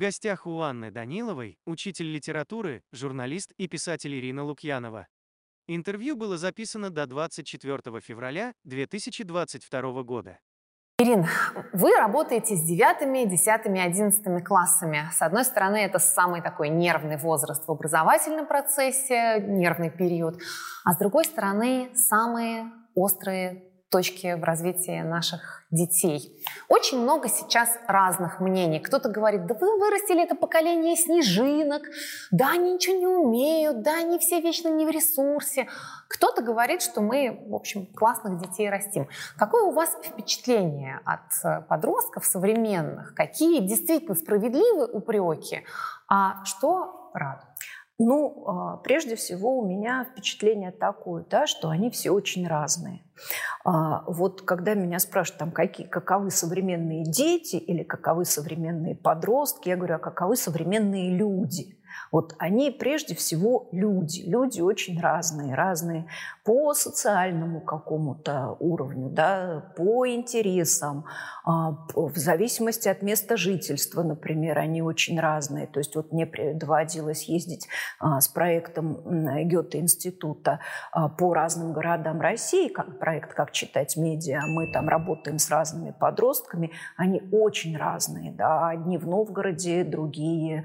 Гостях у Анны Даниловой учитель литературы, журналист и писатель Ирина Лукьянова. Интервью было записано до 24 февраля 2022 года. Ирин, вы работаете с девятыми, десятыми, одиннадцатыми классами. С одной стороны, это самый такой нервный возраст в образовательном процессе, нервный период. А с другой стороны, самые острые точки в развитии наших детей. Очень много сейчас разных мнений. Кто-то говорит, да вы вырастили это поколение снежинок, да, они ничего не умеют, да, они все вечно не в ресурсе. Кто-то говорит, что мы, в общем, классных детей растим. Какое у вас впечатление от подростков современных? Какие действительно справедливые упреки, а что радует? Ну, а, прежде всего, у меня впечатление такое, да, что они все очень разные. А, вот когда меня спрашивают, там, какие, каковы современные дети или каковы современные подростки, я говорю, а каковы современные люди – вот они прежде всего люди. Люди очень разные. Разные по социальному какому-то уровню, да, по интересам, а, в зависимости от места жительства, например, они очень разные. То есть вот мне доводилось ездить а, с проектом Гёте-института а, по разным городам России, как проект «Как читать медиа». Мы там работаем с разными подростками. Они очень разные. Да. Одни в Новгороде, другие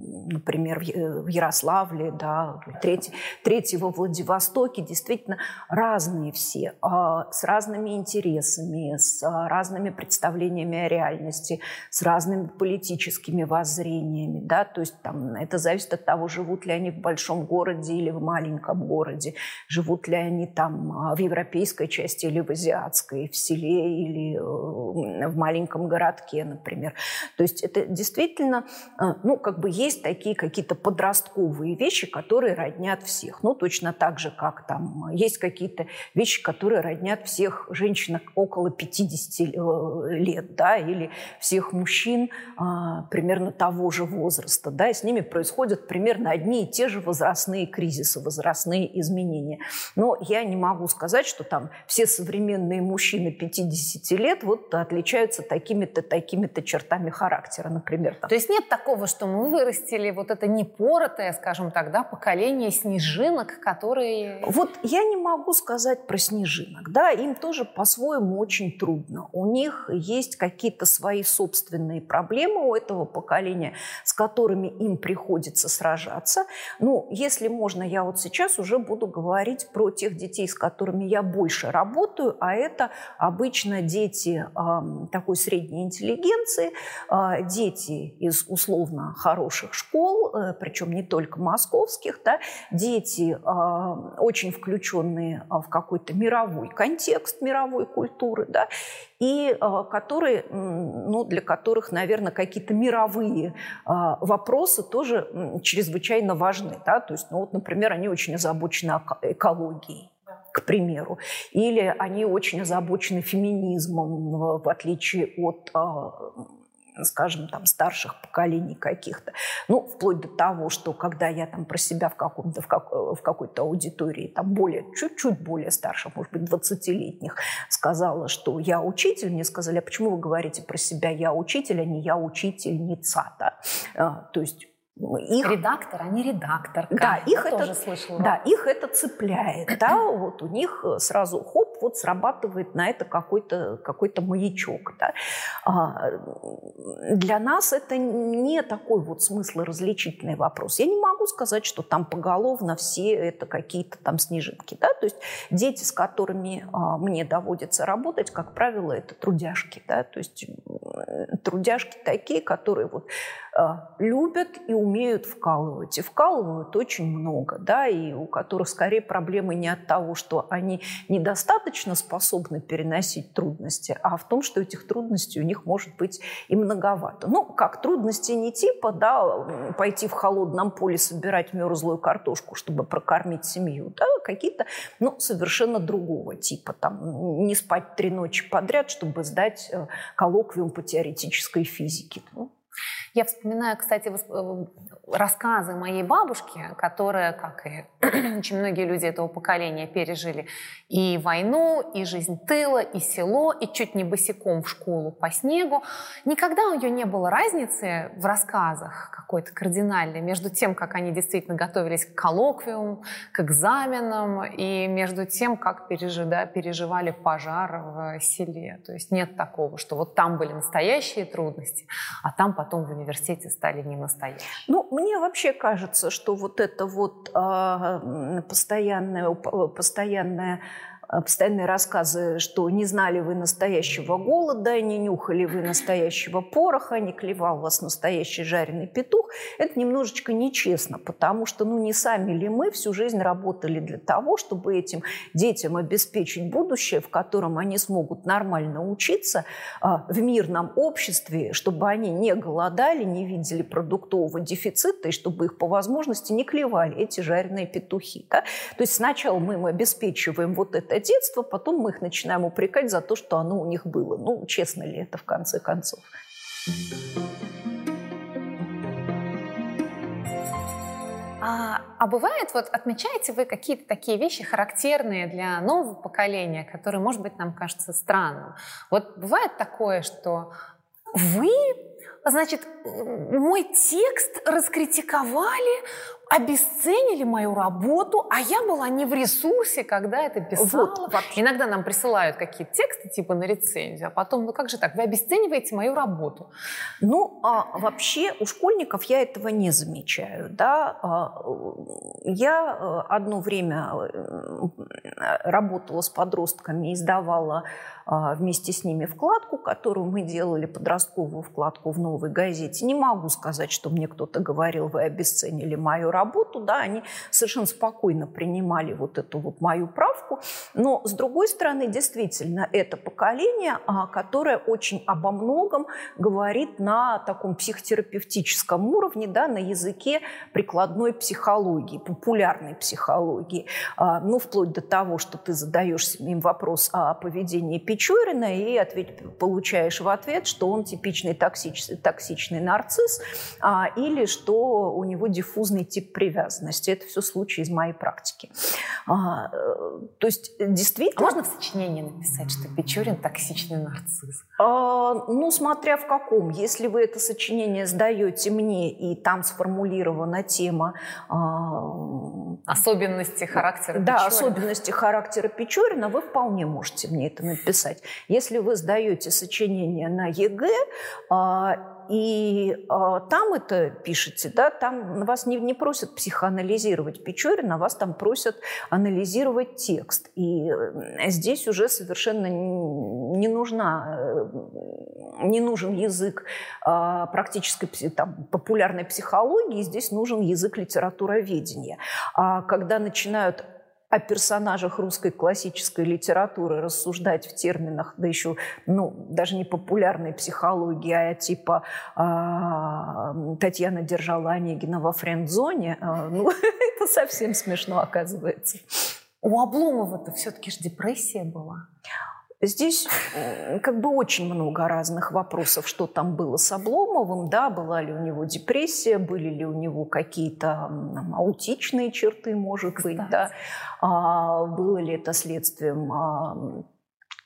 например, в Ярославле, да, третий, третий во Владивостоке, действительно разные все, а, с разными интересами, с разными представлениями о реальности, с разными политическими воззрениями, да, то есть там это зависит от того, живут ли они в большом городе или в маленьком городе, живут ли они там а, в европейской части или в азиатской, в селе или э, в маленьком городке, например. То есть это действительно а, ну, как бы есть такие какие-то подростковые вещи, которые роднят всех. Ну, точно так же, как там есть какие-то вещи, которые роднят всех женщин около 50 э, лет, да, или всех мужчин а, примерно того же возраста, да, и с ними происходят примерно одни и те же возрастные кризисы, возрастные изменения. Но я не могу сказать, что там все современные мужчины 50 лет вот отличаются такими-то, такими-то чертами характера, например. Там. То есть нет такого что мы вырастили вот это непоротое, скажем так, да, поколение снежинок, которые... Вот я не могу сказать про снежинок. Да, им тоже по-своему очень трудно. У них есть какие-то свои собственные проблемы у этого поколения, с которыми им приходится сражаться. Ну, если можно, я вот сейчас уже буду говорить про тех детей, с которыми я больше работаю, а это обычно дети э, такой средней интеллигенции, э, дети из условно условно хороших школ, э, причем не только московских, да, дети а, очень включенные а, в какой-то мировой контекст мировой культуры, да, и а, которые, ну, для которых, наверное, какие-то мировые вопросы тоже чрезвычайно важны. Да? То есть, ну, вот, например, они очень озабочены экологией к примеру. Или они очень озабочены феминизмом, в отличие от скажем, там, старших поколений каких-то. Ну, вплоть до того, что когда я там про себя в, каком-то, в, как, в какой-то аудитории, там, более, чуть-чуть более старших, может быть, 20-летних, сказала, что я учитель, мне сказали, а почему вы говорите про себя «я учитель», а не «я учительница», да? А, то есть их... Редактор, а не редактор. Да, их это, тоже слышала. Да, их это цепляет. Да, вот у них сразу хоп, вот срабатывает на это какой-то какой маячок. Да. А, для нас это не такой вот смыслоразличительный вопрос. Я не могу сказать, что там поголовно все это какие-то там снежинки. Да? То есть дети, с которыми а, мне доводится работать, как правило, это трудяшки. Да? То есть трудяшки такие, которые вот а, любят и умеют вкалывать. И вкалывают очень много, да, и у которых скорее проблемы не от того, что они недостаточно способны переносить трудности, а в том, что этих трудностей у них может быть и многовато. Ну, как трудности не типа, да, пойти в холодном поле собирать мерзлую картошку, чтобы прокормить семью, да, какие-то, ну, совершенно другого типа, там, не спать три ночи подряд, чтобы сдать э, коллоквиум по теоретической физике. Ну, я вспоминаю, кстати, э, рассказы моей бабушки, которая, как и очень многие люди этого поколения, пережили и войну, и жизнь тыла, и село, и чуть не босиком в школу по снегу, никогда у нее не было разницы в рассказах какой-то кардинальной между тем, как они действительно готовились к коллоквиуму, к экзаменам, и между тем, как пережи, да, переживали пожар в селе. То есть нет такого, что вот там были настоящие трудности, а там потом в университете стали не настоящие. Ну, мне вообще кажется, что вот это вот э, постоянное, постоянное постоянные рассказы, что не знали вы настоящего голода, не нюхали вы настоящего пороха, не клевал вас настоящий жареный петух, это немножечко нечестно, потому что ну не сами ли мы всю жизнь работали для того, чтобы этим детям обеспечить будущее, в котором они смогут нормально учиться а, в мирном обществе, чтобы они не голодали, не видели продуктового дефицита и чтобы их по возможности не клевали эти жареные петухи. Да? То есть сначала мы им обеспечиваем вот это детство, потом мы их начинаем упрекать за то, что оно у них было. Ну, честно ли это в конце концов? А, а бывает, вот отмечаете вы какие-то такие вещи характерные для нового поколения, которые, может быть, нам кажутся странным? Вот бывает такое, что вы значит, мой текст раскритиковали, обесценили мою работу, а я была не в ресурсе, когда это писала. Вот, вообще. Иногда нам присылают какие-то тексты типа на рецензию, а потом, ну как же так, вы обесцениваете мою работу? Ну, а, вообще у школьников я этого не замечаю. Да? А, я э, одно время э, работала с подростками, издавала а, вместе с ними вкладку, которую мы делали, подростковую вкладку в «Новой газете». Не могу сказать, что мне кто-то говорил, вы обесценили мою работу, работу, да, они совершенно спокойно принимали вот эту вот мою правку. Но, с другой стороны, действительно, это поколение, а, которое очень обо многом говорит на таком психотерапевтическом уровне, да, на языке прикладной психологии, популярной психологии. А, ну, вплоть до того, что ты задаешь им вопрос о поведении Печорина и ответ, получаешь в ответ, что он типичный токсичный, токсичный нарцисс а, или что у него диффузный тип привязанности. Это все случаи из моей практики. А, э, то есть действительно... А можно в сочинении написать, что Печорин токсичный нарцисс? А, ну, смотря в каком. Если вы это сочинение сдаете мне, и там сформулирована тема... А, особенности характера Да, Печорина. особенности характера Печорина, вы вполне можете мне это написать. Если вы сдаете сочинение на ЕГЭ, а, и э, там это пишете, да, там вас не, не просят психоанализировать Печорина, вас там просят анализировать текст. И здесь уже совершенно не нужна, э, не нужен язык э, практической там, популярной психологии, здесь нужен язык литературоведения. А когда начинают о персонажах русской классической литературы рассуждать в терминах, да еще, ну, даже не популярной психологии, а типа э, Татьяна держала Онегина во френд-зоне, э, ну, это совсем смешно оказывается. У Обломова-то все-таки же депрессия была. Здесь как бы очень много разных вопросов, что там было с Обломовым, да, была ли у него депрессия, были ли у него какие-то аутичные черты, может Кстати. быть, да, а, было ли это следствием а,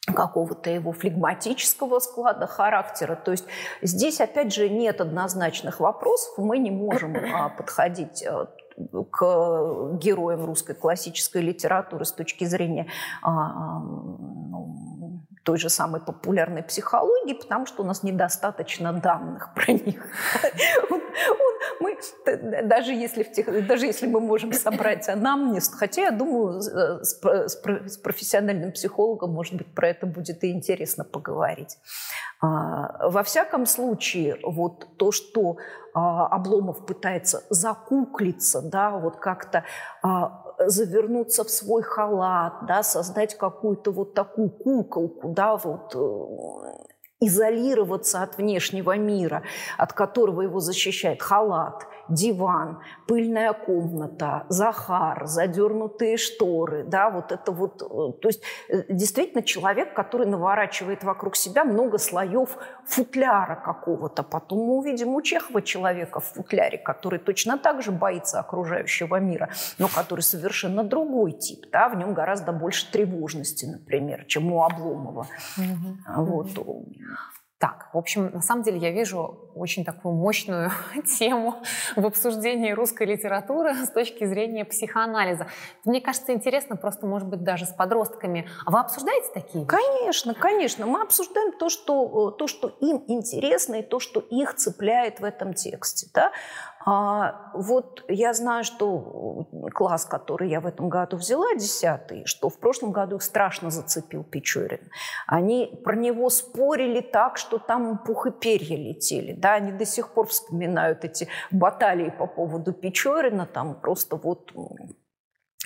какого-то его флегматического склада характера. То есть здесь, опять же, нет однозначных вопросов, мы не можем а, подходить э, к героям русской классической литературы с точки зрения ну, той же самой популярной психологии, потому что у нас недостаточно данных про них. Мы, даже, если даже если мы можем собрать анамнез, хотя я думаю, с, с профессиональным психологом, может быть, про это будет и интересно поговорить. А, во всяком случае, вот то, что а, Обломов пытается закуклиться, да, вот как-то а, завернуться в свой халат, да, создать какую-то вот такую куколку, да, вот э, изолироваться от внешнего мира, от которого его защищает халат диван, пыльная комната, Захар, задернутые шторы, да, вот это вот, э, то есть э, действительно человек, который наворачивает вокруг себя много слоев футляра какого-то. Потом мы увидим у Чехова человека в футляре, который точно так же боится окружающего мира, но который совершенно другой тип, да, в нем гораздо больше тревожности, например, чем у Обломова. Угу. Вот. Так, в общем, на самом деле я вижу очень такую мощную тему в обсуждении русской литературы с точки зрения психоанализа. Мне кажется, интересно просто, может быть, даже с подростками. А вы обсуждаете такие? Конечно, конечно. Мы обсуждаем то, что, то, что им интересно и то, что их цепляет в этом тексте. Да? А вот я знаю, что класс, который я в этом году взяла, десятый, что в прошлом году их страшно зацепил Печорин. Они про него спорили так, что там пух и перья летели. Да? Они до сих пор вспоминают эти баталии по поводу Печорина, там просто вот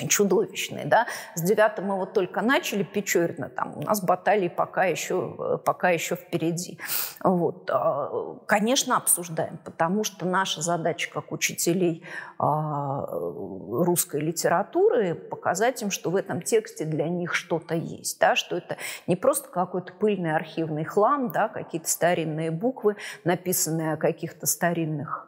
чудовищные, да. С девятым мы вот только начали Печорина, там у нас баталии пока еще, пока еще впереди. Вот. А, конечно, обсуждаем, потому что наша задача как учителей а, русской литературы показать им, что в этом тексте для них что-то есть, да, что это не просто какой-то пыльный архивный хлам, да, какие-то старинные буквы, написанные о каких-то старинных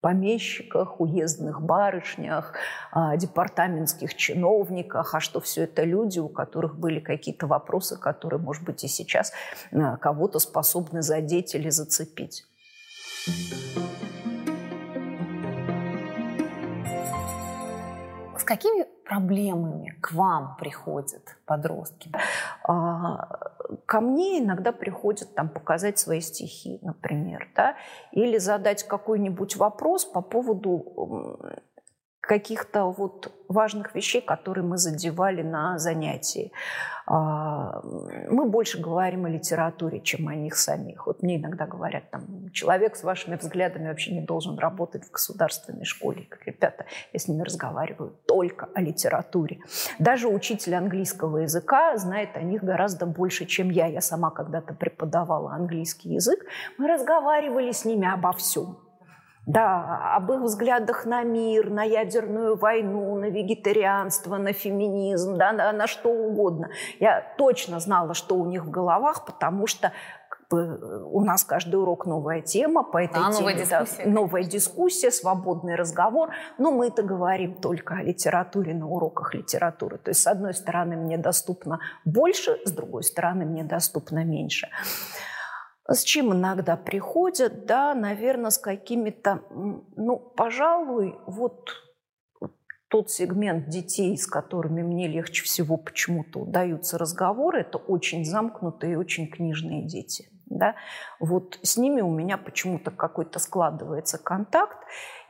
помещиках, уездных барышнях, а, департаментских чиновниках, а что все это люди, у которых были какие-то вопросы, которые, может быть, и сейчас а, кого-то способны задеть или зацепить. Какими проблемами к вам приходят подростки? А, ко мне иногда приходят там показать свои стихи, например, да, или задать какой-нибудь вопрос по поводу каких-то вот важных вещей, которые мы задевали на занятии. А, мы больше говорим о литературе, чем о них самих. Вот мне иногда говорят, там, человек с вашими взглядами вообще не должен работать в государственной школе. Как, ребята, я с ними разговариваю только о литературе. Даже учитель английского языка знает о них гораздо больше, чем я. Я сама когда-то преподавала английский язык. Мы разговаривали с ними обо всем да, об их взглядах на мир, на ядерную войну, на вегетарианство, на феминизм, да, на, на что угодно. Я точно знала, что у них в головах, потому что у нас каждый урок новая тема по этой а, теме. Новая дискуссия. Да, новая дискуссия, свободный разговор. Но мы это говорим только о литературе на уроках литературы. То есть, с одной стороны, мне доступно больше, с другой стороны, мне доступно меньше. С чем иногда приходят, да, наверное, с какими-то, ну, пожалуй, вот тот сегмент детей, с которыми мне легче всего почему-то удаются разговоры, это очень замкнутые, очень книжные дети. Да? Вот с ними у меня почему-то какой-то складывается контакт.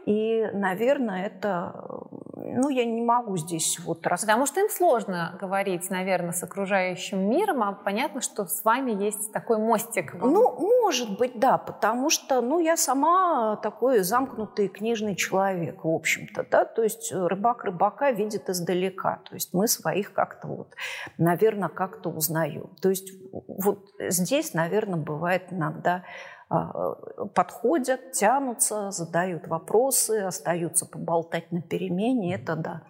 И, наверное, это, ну, я не могу здесь вот рассказать. Потому что им сложно говорить, наверное, с окружающим миром, а понятно, что с вами есть такой мостик. Ну, может быть, да, потому что, ну, я сама такой замкнутый книжный человек, в общем-то, да, то есть рыбак рыбака видит издалека, то есть мы своих как-то вот, наверное, как-то узнаем. То есть вот здесь, наверное, бывает иногда подходят, тянутся, задают вопросы, остаются поболтать на перемене, это да.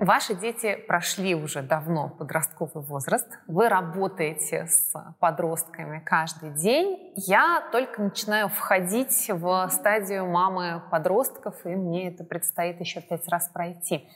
Ваши дети прошли уже давно подростковый возраст. Вы работаете с подростками каждый день. Я только начинаю входить в стадию мамы подростков, и мне это предстоит еще пять раз пройти.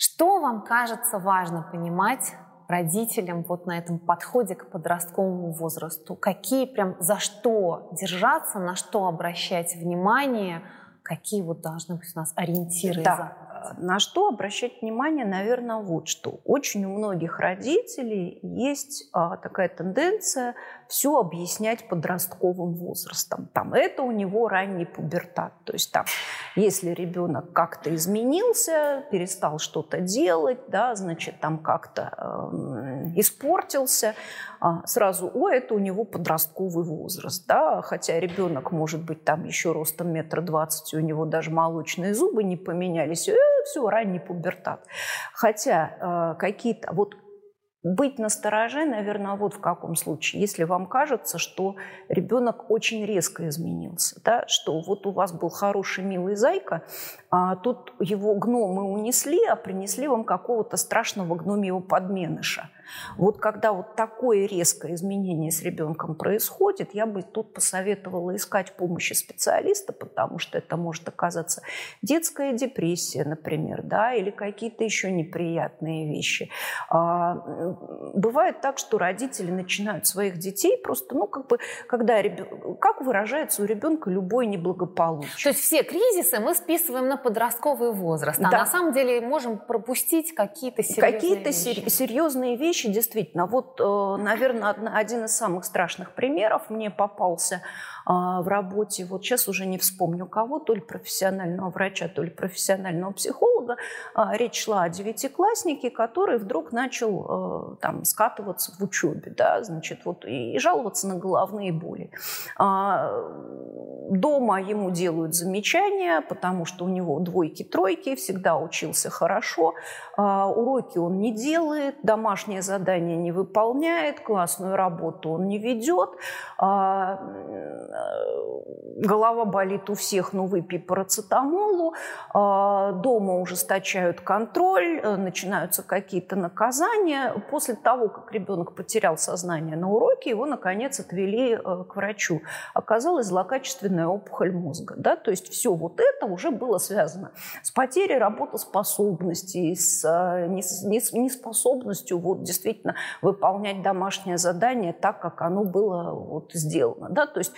Что вам кажется важно понимать родителям вот на этом подходе к подростковому возрасту? Какие прям за что держаться, на что обращать внимание? Какие вот должны быть у нас ориентиры? Да. На что обращать внимание, наверное, вот что. Очень у многих родителей есть а, такая тенденция все объяснять подростковым возрастом. Там это у него ранний пубертат. То есть там, если ребенок как-то изменился, перестал что-то делать, да, значит, там как-то э, испортился, э, сразу, о, это у него подростковый возраст, да, хотя ребенок может быть там еще ростом метра двадцать, у него даже молочные зубы не поменялись, э, все, ранний пубертат. Хотя э, какие-то, вот быть настороже, наверное, вот в каком случае. Если вам кажется, что ребенок очень резко изменился, да, что вот у вас был хороший, милый зайка, а тут его гномы унесли, а принесли вам какого-то страшного гномьего подменыша. Вот когда вот такое резкое изменение с ребенком происходит, я бы тут посоветовала искать помощи специалиста, потому что это может оказаться детская депрессия, например, да, или какие-то еще неприятные вещи. А, бывает так, что родители начинают своих детей просто, ну, как бы, когда ребенок, как выражается у ребенка любой неблагополучие. То есть все кризисы мы списываем на подростковый возраст, а Да. на самом деле можем пропустить какие-то серьезные Какие-то вещи. сер- серьезные вещи, действительно. Вот, э, наверное, один из самых страшных примеров мне попался в работе. Вот сейчас уже не вспомню кого, то ли профессионального врача, то ли профессионального психолога. А, Речь шла о девятикласснике, который вдруг начал э, там скатываться в учебе, да, значит, вот и жаловаться на головные боли. А, Дома ему делают замечания, потому что у него двойки, тройки, всегда учился хорошо. А, Уроки он не делает, домашнее задание не выполняет, классную работу он не ведет. Э, Голова болит у всех, ну выпей парацетамолу. А, Дома ужесточают контроль, э, начинаются какие-то наказания. После того, как ребенок потерял сознание на уроке, его, наконец, отвели э, к врачу. Оказалась злокачественная опухоль мозга. Да? То есть все вот это уже было связано с потерей работоспособности, с нес- нес- неспособностью вот, действительно выполнять домашнее задание так, как оно было вот, сделано. Да? То есть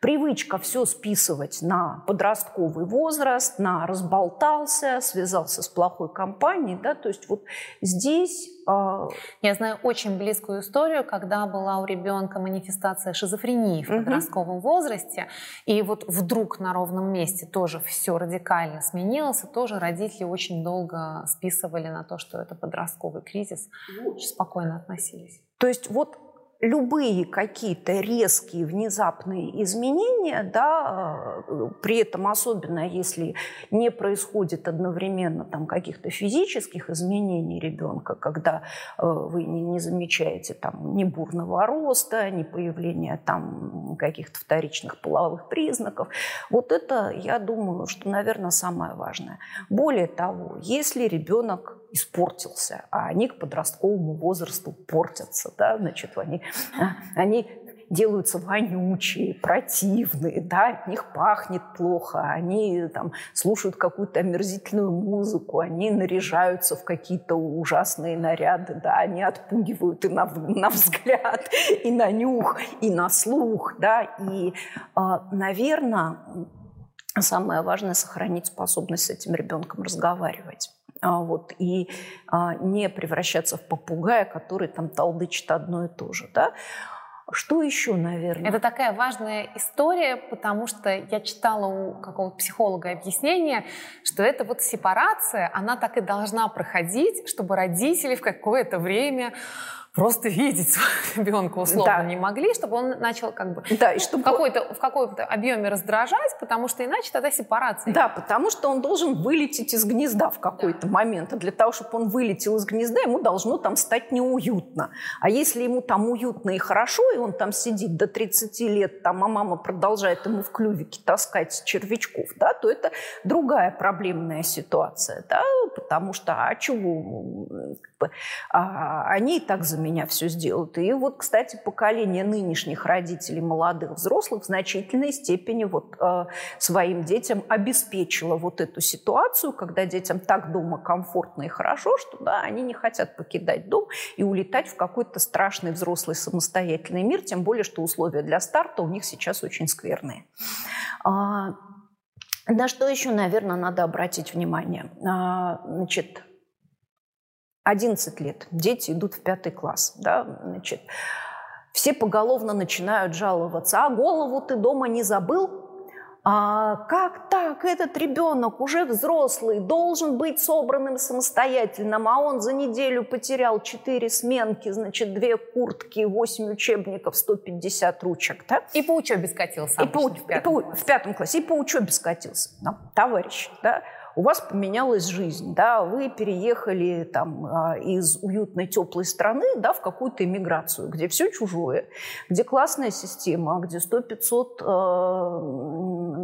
привычка все списывать на подростковый возраст, на разболтался, связался с плохой компанией, да, то есть вот здесь а, Я знаю очень близкую историю, когда была у ребенка манифестация шизофрении в подростковом возрасте, и вот вдруг на ровном месте тоже все радикально сменилось, и тоже родители очень долго списывали на то, что это подростковый кризис, очень спокойно относились. То есть вот любые какие-то резкие внезапные изменения, да, при этом особенно если не происходит одновременно там каких-то физических изменений ребенка, когда э, вы не, не замечаете там ни бурного роста, ни появления там каких-то вторичных половых признаков, вот это, я думаю, что, наверное, самое важное. Более того, если ребенок испортился, а они к подростковому возрасту портятся, да, значит, они, они делаются вонючие, противные, да, от них пахнет плохо, они там слушают какую-то омерзительную музыку, они наряжаются в какие-то ужасные наряды, да, они отпугивают и на, на взгляд, и на нюх, и на слух, да, и, наверное, самое важное – сохранить способность с этим ребенком разговаривать. А, Вот, и а, не превращаться в попугая, который там толдычит одно и то же. Да? Что еще, наверное? Это такая важная история, потому что я читала у какого-то психолога объяснение, что эта вот сепарация, она так и должна проходить, чтобы родители в какое-то время просто видеть своего ребенка условно Да. не могли, чтобы он начал как бы Да, и чтобы... в какой-то в каком-то объеме раздражать, потому что иначе тогда сепарация. Да, потому что он должен вылететь из гнезда в какой-то момент. А для того, чтобы он вылетел из гнезда, ему должно там стать неуютно. А если ему там уютно и хорошо, и он там сидит до 30 лет, там, а мама продолжает ему в клювике таскать червячков, да, то это другая проблемная ситуация, да, потому что, а чего, бы, а, они и так за меня все сделают. И вот, кстати, поколение нынешних родителей, молодых взрослых, в значительной степени вот э, своим детям обеспечило вот эту ситуацию, когда детям так дома комфортно и хорошо, что да, они не хотят покидать дом и улетать в какой-то страшный взрослый самостоятельный мир, тем более, что условия для старта у них сейчас очень скверные. А, на что еще, наверное, надо обратить внимание? А, значит, 11 лет, дети идут в пятый класс, да, значит, все поголовно начинают жаловаться, а голову ты дома не забыл? А как так? Этот ребенок уже взрослый, должен быть собранным самостоятельным, а он за неделю потерял 4 сменки, значит, 2 куртки, 8 учебников, 150 ручек, да? И по учебе скатился И по, в и пятом по- классе. в пятом классе, и по учебе скатился. Да, товарищ, да? У вас поменялась жизнь, да, вы переехали там а, из уютной теплой страны, да, в какую-то иммиграцию, где все чужое, где классная система, где 100-500 э,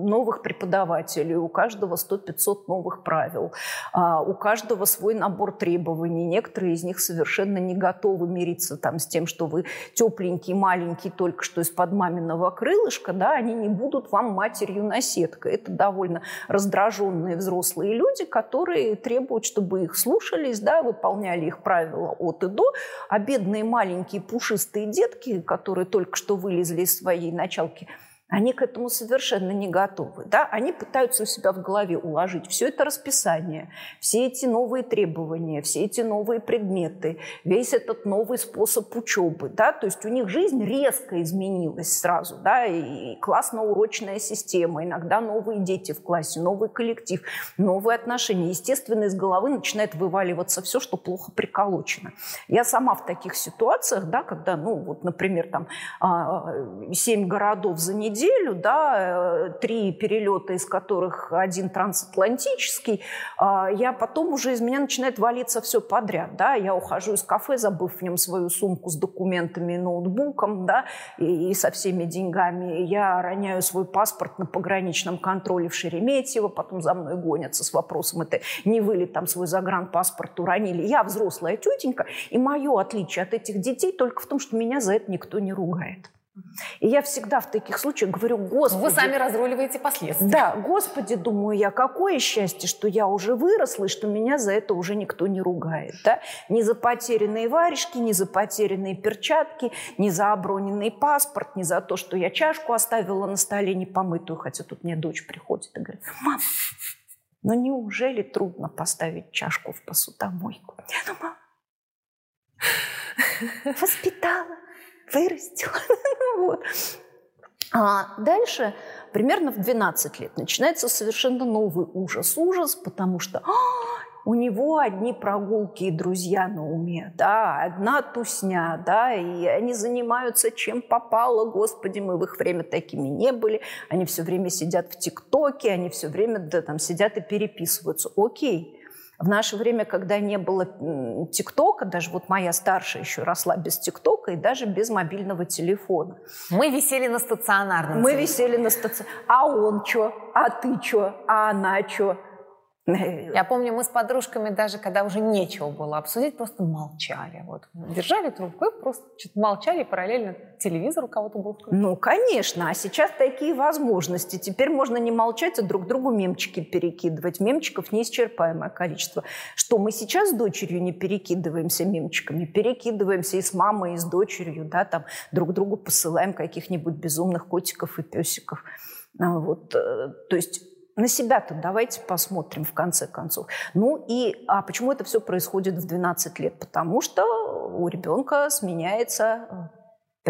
новых преподавателей, у каждого 100-500 новых правил, а, у каждого свой набор требований. Некоторые из них совершенно не готовы мириться там с тем, что вы тепленький, маленький, только что из-под маминого крылышка, да, они не будут вам матерью наседкой. Это довольно раздраженные взрослые люди, которые требуют, чтобы их слушались, да, выполняли их правила от и до, а бедные маленькие пушистые детки, которые только что вылезли из своей началки – они к этому совершенно не готовы. Да? Они пытаются у себя в голове уложить все это расписание, все эти новые требования, все эти новые предметы, весь этот новый способ учебы. Да? То есть у них жизнь резко изменилась сразу. Да? И классно-урочная система, иногда новые дети в классе, новый коллектив, новые отношения. Естественно, из головы начинает вываливаться все, что плохо приколочено. Я сама в таких ситуациях, да, когда, ну, вот, например, там, а, семь городов за неделю, неделю, да, э, три перелета, из которых один трансатлантический, а, я потом уже из меня начинает валиться все подряд, да, я ухожу из кафе, забыв в нем свою сумку с документами и ноутбуком, да, и, и со всеми деньгами, я роняю свой паспорт на пограничном контроле в Шереметьево, потом за мной гонятся с вопросом, это не вы ли там свой загранпаспорт уронили, я взрослая тетенька, и мое отличие от этих детей только в том, что меня за это никто не ругает. И я всегда в таких случаях говорю, Господи... Вы сами разруливаете последствия. Да, Господи, думаю я, какое счастье, что я уже выросла, и что меня за это уже никто не ругает. Да? Ни за потерянные варежки, ни за потерянные перчатки, ни за оброненный паспорт, ни за то, что я чашку оставила на столе непомытую, хотя тут мне дочь приходит и говорит, мам, ну неужели трудно поставить чашку в посудомойку? Я думаю, воспитала вырастила. вот. А дальше, примерно в 12 лет, начинается совершенно новый ужас. Ужас, потому что а, у него одни прогулки и друзья на уме, да, одна тусня, да, и они занимаются чем попало, господи, мы в их время такими не были, они все время сидят в ТикТоке, они все время да, там сидят и переписываются. Окей, в наше время, когда не было ТикТока, даже вот моя старшая еще росла без ТикТока и даже без мобильного телефона. Мы висели на стационарном. Мы висели на стационарном. А он что? А ты что? А она что? Я помню, мы с подружками даже, когда уже нечего было обсудить, просто молчали. Вот. Держали трубку и просто молчали, параллельно телевизор у кого-то был. Ну, конечно. А сейчас такие возможности. Теперь можно не молчать, а друг другу мемчики перекидывать. Мемчиков неисчерпаемое количество. Что мы сейчас с дочерью не перекидываемся мемчиками? Перекидываемся и с мамой, и с дочерью. Да, там друг другу посылаем каких-нибудь безумных котиков и песиков. А вот, э, то есть на себя-то давайте посмотрим в конце концов. Ну и а почему это все происходит в 12 лет? Потому что у ребенка сменяется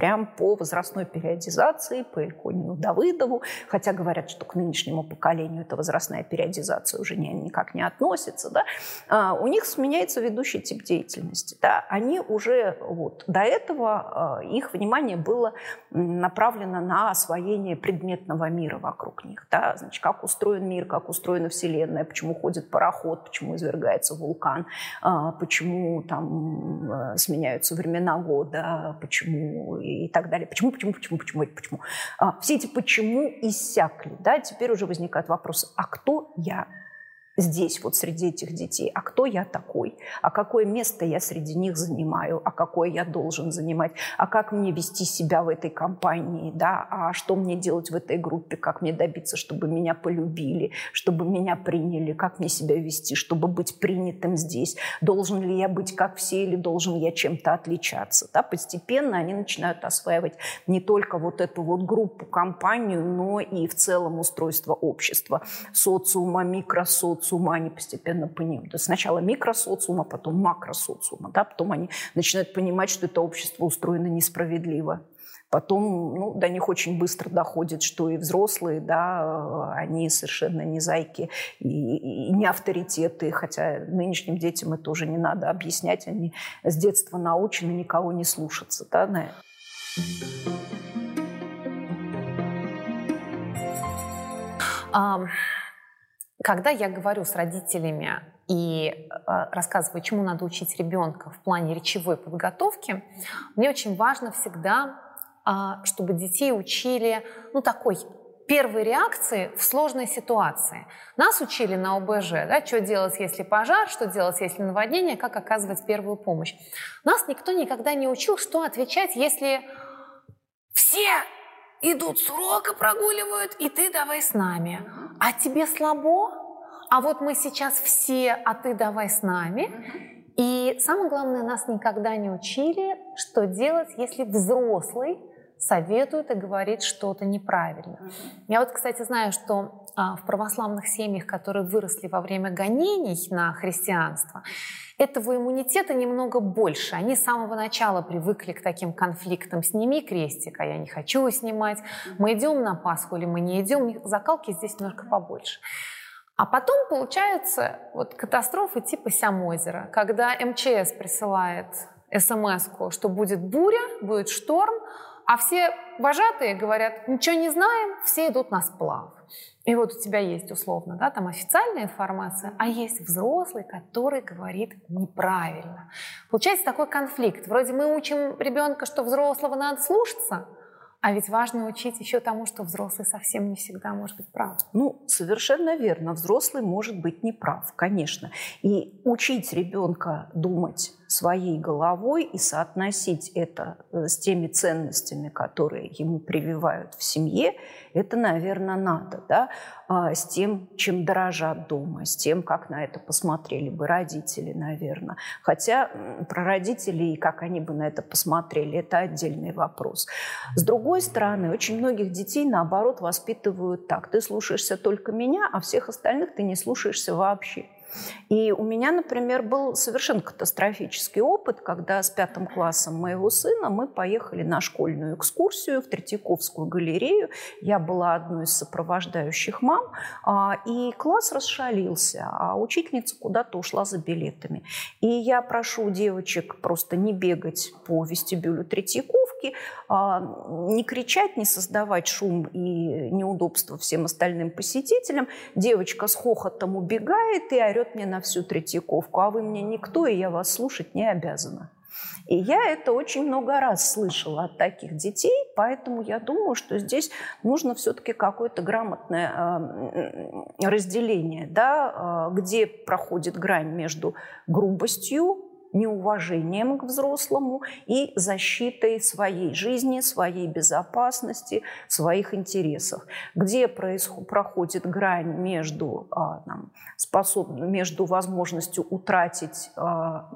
прям по возрастной периодизации, по Ильконину Давыдову, хотя говорят, что к нынешнему поколению эта возрастная периодизация уже не, никак не относится, да, а, у них сменяется ведущий тип деятельности. Да, они уже вот, до этого а, их внимание было направлено на освоение предметного мира вокруг них. Да, значит, как устроен мир, как устроена Вселенная, почему ходит пароход, почему извергается вулкан, а, почему там сменяются времена года, почему и так далее. Почему, почему, почему, почему, почему? А, все эти почему иссякли, да, теперь уже возникают вопросы, а кто я? Здесь, вот среди этих детей, а кто я такой, а какое место я среди них занимаю, а какое я должен занимать, а как мне вести себя в этой компании, да, а что мне делать в этой группе, как мне добиться, чтобы меня полюбили, чтобы меня приняли, как мне себя вести, чтобы быть принятым здесь, должен ли я быть как все или должен я чем-то отличаться, да, постепенно они начинают осваивать не только вот эту вот группу, компанию, но и в целом устройство общества, социума, микросоциума, социума они постепенно понимают. Сначала микросоциума, потом макросоциума. Да? Потом они начинают понимать, что это общество устроено несправедливо. Потом ну, до них очень быстро доходит, что и взрослые, да, они совершенно не зайки и, и не авторитеты, хотя нынешним детям это уже не надо объяснять, они с детства научены никого не слушаться. Да. Um... когда я говорю с родителями и э, рассказываю, чему надо учить ребенка в плане речевой подготовки, мне очень важно всегда, э, чтобы детей учили, ну, такой первой реакции в сложной ситуации. Нас учили на ОБЖ, да, что делать, если пожар, что делать, если наводнение, как оказывать первую помощь. Нас никто никогда не учил, что отвечать, если все идут с урока, прогуливают, и ты давай с нами. А тебе слабо? А вот мы сейчас все, а ты давай с нами. И самое главное, нас никогда не учили, что делать, если взрослый советует и говорит что-то неправильно. Я вот, кстати, знаю, что в православных семьях, которые выросли во время гонений на христианство, этого иммунитета немного больше. Они с самого начала привыкли к таким конфликтам. Сними крестик, а я не хочу его снимать. Мы идем на Пасху или мы не идем. Закалки здесь немножко побольше. А потом получается вот катастрофы типа Сямозера, когда МЧС присылает смс что будет буря, будет шторм, а все вожатые говорят, ничего не знаем, все идут на сплав. И вот у тебя есть условно, да, там официальная информация, а есть взрослый, который говорит неправильно. Получается такой конфликт. Вроде мы учим ребенка, что взрослого надо слушаться, а ведь важно учить еще тому, что взрослый совсем не всегда может быть прав. Ну, совершенно верно. Взрослый может быть неправ, конечно. И учить ребенка думать своей головой и соотносить это э, с теми ценностями, которые ему прививают в семье, это, наверное, надо, да, а, с тем, чем дорожат дома, с тем, как на это посмотрели бы родители, наверное. Хотя про родителей, как они бы на это посмотрели, это отдельный вопрос. С другой стороны, очень многих детей, наоборот, воспитывают так. Ты слушаешься только меня, а всех остальных ты не слушаешься вообще. И у меня, например, был совершенно катастрофический опыт, когда с пятым классом моего сына мы поехали на школьную экскурсию в Третьяковскую галерею. Я была одной из сопровождающих мам, а, и класс расшалился, а учительница куда-то ушла за билетами. И я прошу девочек просто не бегать по вестибюлю Третьяковки, а, не кричать, не создавать шум и неудобства всем остальным посетителям. Девочка с хохотом убегает и орет мне на всю Третьяковку, а вы мне никто, и я вас слушать не обязана. И я это очень много раз слышала от таких детей, поэтому я думаю, что здесь нужно все-таки какое-то грамотное э, разделение, да, э, где проходит грань между грубостью, неуважением к взрослому и защитой своей жизни, своей безопасности, своих интересов. Где происход, проходит грань между, а, там, способ, между возможностью утратить а,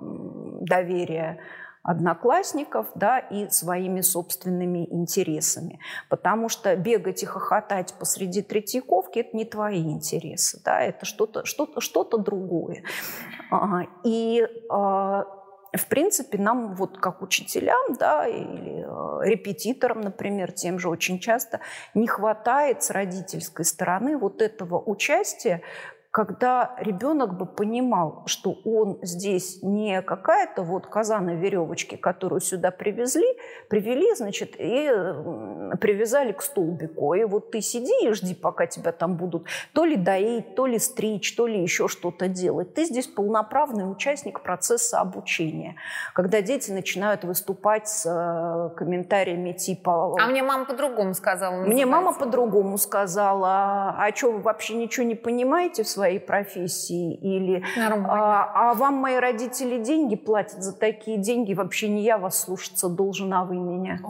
доверие одноклассников да, и своими собственными интересами. Потому что бегать и хохотать посреди Третьяковки – это не твои интересы, да, это что-то что -то, что -то другое. А, и а, в принципе, нам вот как учителям, да, или э, репетиторам, например, тем же очень часто не хватает с родительской стороны вот этого участия когда ребенок бы понимал, что он здесь не какая-то вот коза на веревочке, которую сюда привезли, привели, значит, и привязали к столбику. И вот ты сиди и жди, пока тебя там будут то ли доить, то ли стричь, то ли еще что-то делать. Ты здесь полноправный участник процесса обучения. Когда дети начинают выступать с э, комментариями типа... А мне мама по-другому сказала. Называется. Мне мама по-другому сказала. А что, вы вообще ничего не понимаете в своей своей профессии, или а, а вам мои родители деньги платят за такие деньги, вообще не я вас слушаться должен, а вы меня.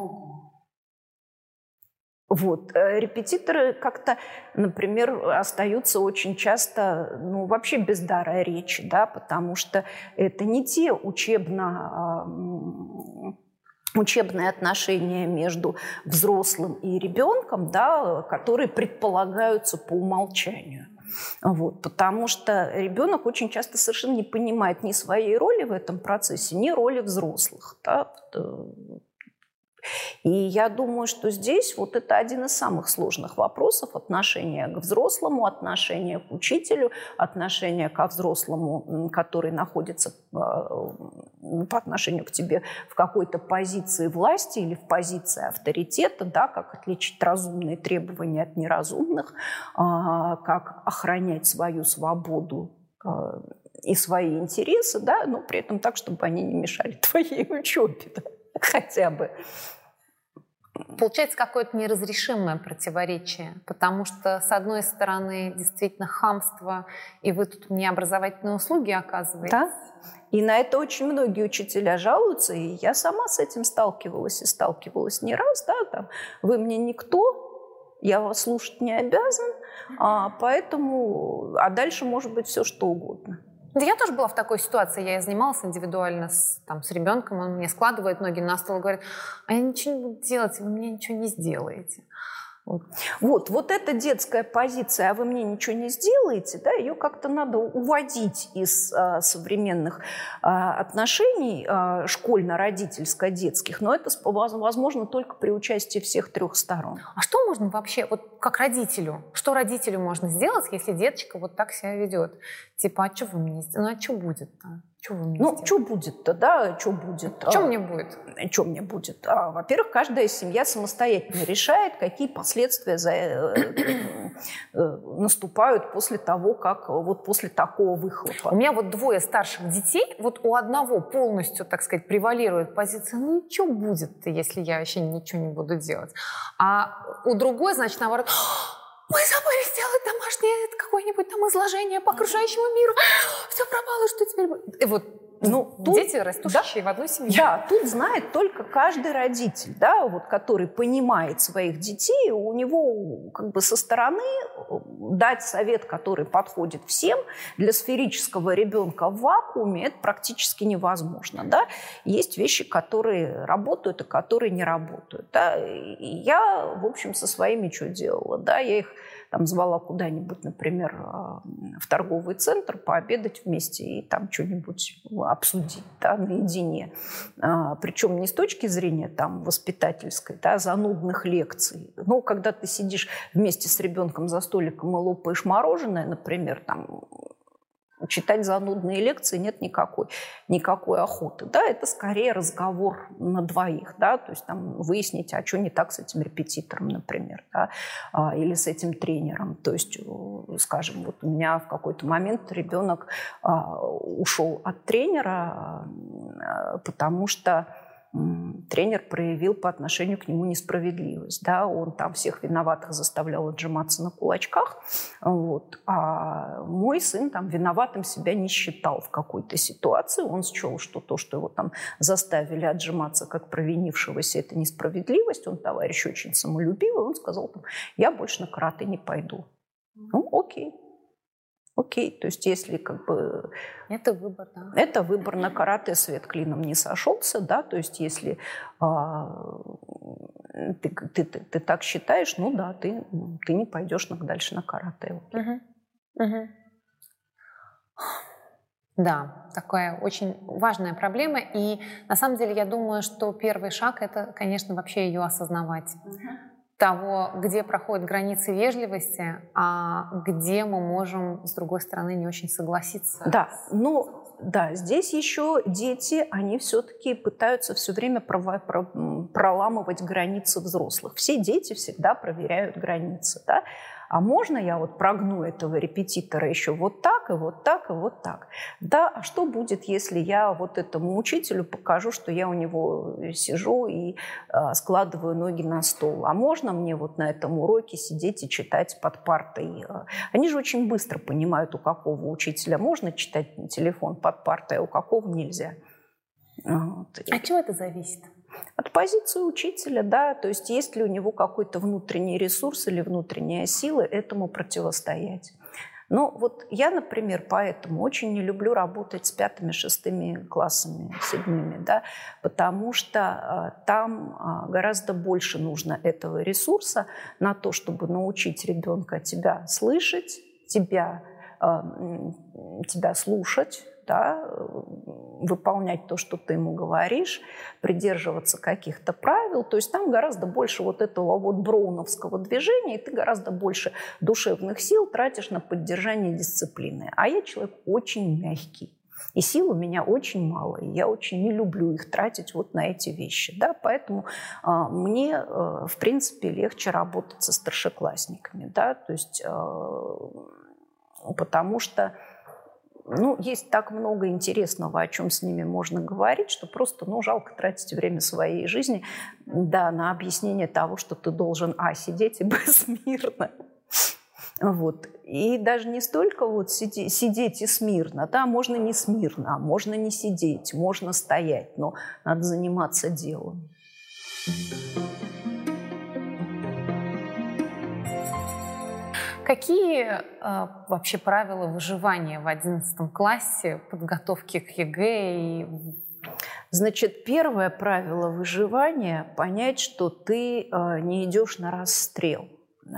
Вот. Э, репетиторы как-то, например, остаются очень часто, ну, вообще без дара речи, да, потому что это не те учебно учебные отношения между взрослым и ребенком, да, которые предполагаются по умолчанию. Вот, потому что ребенок очень часто совершенно не понимает ни своей роли в этом процессе, ни роли взрослых. Да? И я думаю, что здесь вот это один из самых сложных вопросов отношения к взрослому, отношения к учителю, отношения ко взрослому, который находится э, по отношению к тебе в какой-то позиции власти или в позиции авторитета, да, как отличить разумные требования от неразумных, а, как охранять свою свободу э, и свои интересы, да, но при этом так, чтобы они не мешали твоей учебе. Да хотя бы. Получается какое-то неразрешимое противоречие, потому что, с одной стороны, действительно хамство, и вы тут мне образовательные услуги оказываете. Да. И на это очень многие учителя жалуются, и я сама с этим сталкивалась и сталкивалась не раз, да, там, вы мне никто, я вас слушать не обязан, а поэтому, а дальше может быть все что угодно. Да я тоже была в такой ситуации. Я занималась индивидуально с, там, с ребенком. Он мне складывает ноги на стол и говорит, а я ничего не буду делать, вы мне ничего не сделаете. Вот. вот, вот эта детская позиция, а вы мне ничего не сделаете, да, ее как-то надо уводить из а, современных а, отношений а, школьно-родительско-детских, но это возможно только при участии всех трех сторон. А что можно вообще, вот как родителю, что родителю можно сделать, если деточка вот так себя ведет? Типа, а что вы мне? Ну, а что будет-то? Вы мне ну, что будет-то, да, что будет? Что а, мне будет? Что мне будет? А, во-первых, каждая семья самостоятельно решает, какие последствия за, э, э, наступают после того, как вот после такого выхлопа. У меня вот двое старших детей, вот у одного полностью, так сказать, превалирует позиция, ну, что будет-то, если я вообще ничего не буду делать? А у другой, значит, наоборот, мы забыли сделать домашнее какое-нибудь там изложение по окружающему миру. Все пропало, что теперь? И вот ну, тут, дети, растущие да, в одной семье. Да, тут знает только каждый родитель, да, вот, который понимает своих детей, у него как бы со стороны э, дать совет, который подходит всем, для сферического ребенка в вакууме это практически невозможно. Да? Есть вещи, которые работают, и которые не работают. Да? И я, в общем, со своими что делала? Да? Я их там звала куда-нибудь, например, а, в торговый центр пообедать вместе и там что-нибудь обсудить да, наедине. А, причем не с точки зрения там воспитательской, да, занудных лекций. Но когда ты сидишь вместе с ребенком за столиком и лопаешь мороженое, например, там читать занудные лекции нет никакой, никакой охоты. Да, это скорее разговор на двоих, да, то есть там выяснить, а что не так с этим репетитором, например, да, а, или с этим тренером. То есть, скажем, вот у меня в какой-то момент ребенок а, ушел от тренера, а, потому что тренер проявил по отношению к нему несправедливость. Да? Он там всех виноватых заставлял отжиматься на кулачках, вот. а мой сын там виноватым себя не считал в какой-то ситуации. Он счел, что то, что его там заставили отжиматься как провинившегося, это несправедливость. Он товарищ очень самолюбивый, он сказал, там, я больше на карате не пойду. Ну, окей. Окей, то есть если как бы... Это выбор, да. Это выбор на карате свет клином не сошелся, да, то есть если а, ты, ты, ты, ты так считаешь, ну да, ты, ты не пойдешь дальше на карате. Угу. Угу. Да, такая очень важная проблема. И на самом деле я думаю, что первый шаг это, конечно, вообще ее осознавать. Угу того, где проходят границы вежливости, а где мы можем, с другой стороны, не очень согласиться. Да, ну да, здесь еще дети, они все-таки пытаются все время проламывать границы взрослых. Все дети всегда проверяют границы. Да? А можно я вот прогну этого репетитора еще вот так, и вот так, и вот так? Да, а что будет, если я вот этому учителю покажу, что я у него сижу и э, складываю ноги на стол? А можно мне вот на этом уроке сидеть и читать под партой? Они же очень быстро понимают, у какого учителя можно читать на телефон под партой, а у какого нельзя. Вот. А чего это зависит? От позиции учителя, да, то есть есть ли у него какой-то внутренний ресурс или внутренняя сила этому противостоять. Но вот я, например, поэтому очень не люблю работать с пятыми, шестыми классами, седьмыми, да, потому что а, там а, гораздо больше нужно этого ресурса на то, чтобы научить ребенка тебя слышать, тебя, а, тебя слушать, да, выполнять то, что ты ему говоришь, придерживаться каких-то правил. То есть там гораздо больше вот этого вот броуновского движения, и ты гораздо больше душевных сил тратишь на поддержание дисциплины. А я человек очень мягкий. И сил у меня очень мало, и я очень не люблю их тратить вот на эти вещи. Да? Поэтому э, мне, э, в принципе, легче работать со старшеклассниками. Да? То есть, э, потому что ну, есть так много интересного, о чем с ними можно говорить, что просто, ну, жалко тратить время своей жизни, да, на объяснение того, что ты должен, а, сидеть и смирно. Вот. И даже не столько вот сиди, сидеть и смирно, да, можно не смирно, а можно не сидеть, можно стоять, но надо заниматься делом. Какие э, вообще правила выживания в 11 классе, подготовки к ЕГЭ? И... Значит, первое правило выживания – понять, что ты э, не идешь на расстрел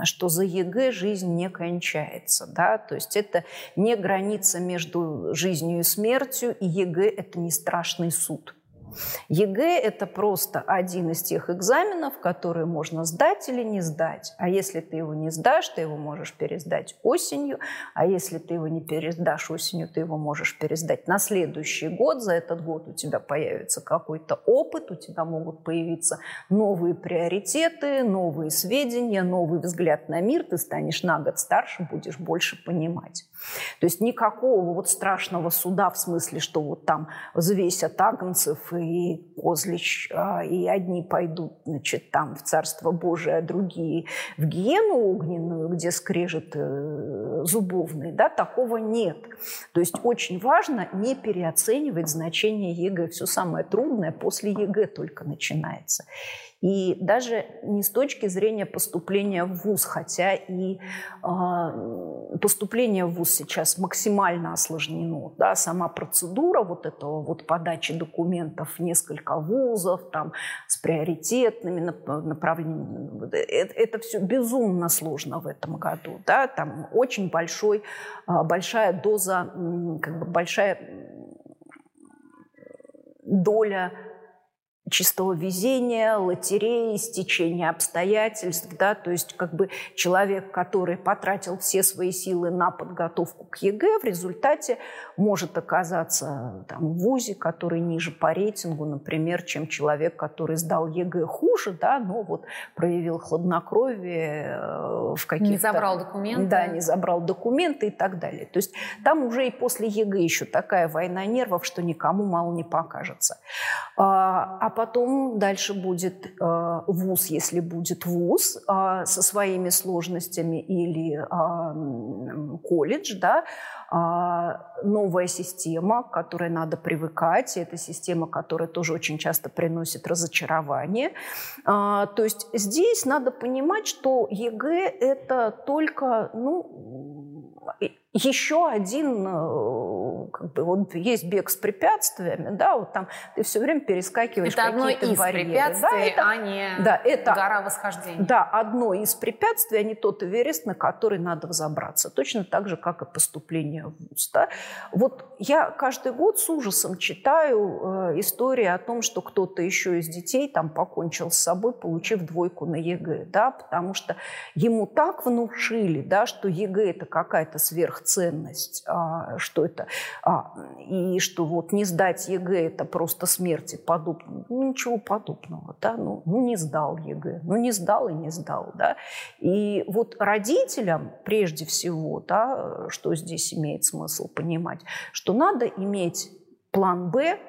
что за ЕГЭ жизнь не кончается. Да? То есть это не граница между жизнью и смертью, и ЕГЭ – это не страшный суд. ЕГЭ – это просто один из тех экзаменов, которые можно сдать или не сдать. А если ты его не сдашь, ты его можешь пересдать осенью. А если ты его не пересдашь осенью, ты его можешь пересдать на следующий год. За этот год у тебя появится какой-то опыт, у тебя могут появиться новые приоритеты, новые сведения, новый взгляд на мир. Ты станешь на год старше, будешь больше понимать. То есть никакого вот страшного суда в смысле, что вот там взвесят агнцев и козлищ, а, и одни пойдут, значит, там в Царство Божие, а другие в гиену огненную, где скрежет э, зубовный, да, такого нет. То есть очень важно не переоценивать значение ЕГЭ. Все самое трудное после ЕГЭ только начинается. И даже не с точки зрения поступления в ВУЗ, хотя и э, поступление в ВУЗ сейчас максимально осложнено. Да, сама процедура вот этого вот подачи документов в несколько вузов, там, с приоритетными направлениями, это, это все безумно сложно в этом году. Да, там очень большой, а, большая доза, как бы большая доля чистого везения, лотереи, стечения обстоятельств, да, то есть как бы человек, который потратил все свои силы на подготовку к ЕГЭ, в результате может оказаться там, в ВУЗе, который ниже по рейтингу, например, чем человек, который сдал ЕГЭ хуже, да, но вот проявил хладнокровие э, в каких-то... Не забрал документы. Да, не забрал документы и так далее. То есть там уже и после ЕГЭ еще такая война нервов, что никому мало не покажется. А, а потом дальше будет э, вуз, если будет вуз э, со своими сложностями или колледж, да, новая система, к которой надо привыкать, и это система, которая тоже очень часто приносит разочарование. Э, то есть здесь надо понимать, что ЕГЭ это только, ну, еще один, э, как бы, вот есть бег с препятствиями, да, вот там ты все время перескакиваешь это одно из, барьеры. препятствий, да, это, а не да, это, гора восхождения. Да, одно из препятствий, а не тот Эверест, на который надо взобраться. Точно так же, как и поступление в ВУЗ. Да. Вот я каждый год с ужасом читаю э, истории о том, что кто-то еще из детей там покончил с собой, получив двойку на ЕГЭ, да, потому что ему так внушили, да, что ЕГЭ это какая-то сверхценность, а, что это, а, и что вот не сдать ЕГЭ – это просто смерти подобно. Ну, ничего подобного, да, ну, ну не сдал ЕГЭ, ну не сдал и не сдал, да. И вот родителям прежде всего, да, что здесь имеет смысл понимать, что надо иметь план «Б»,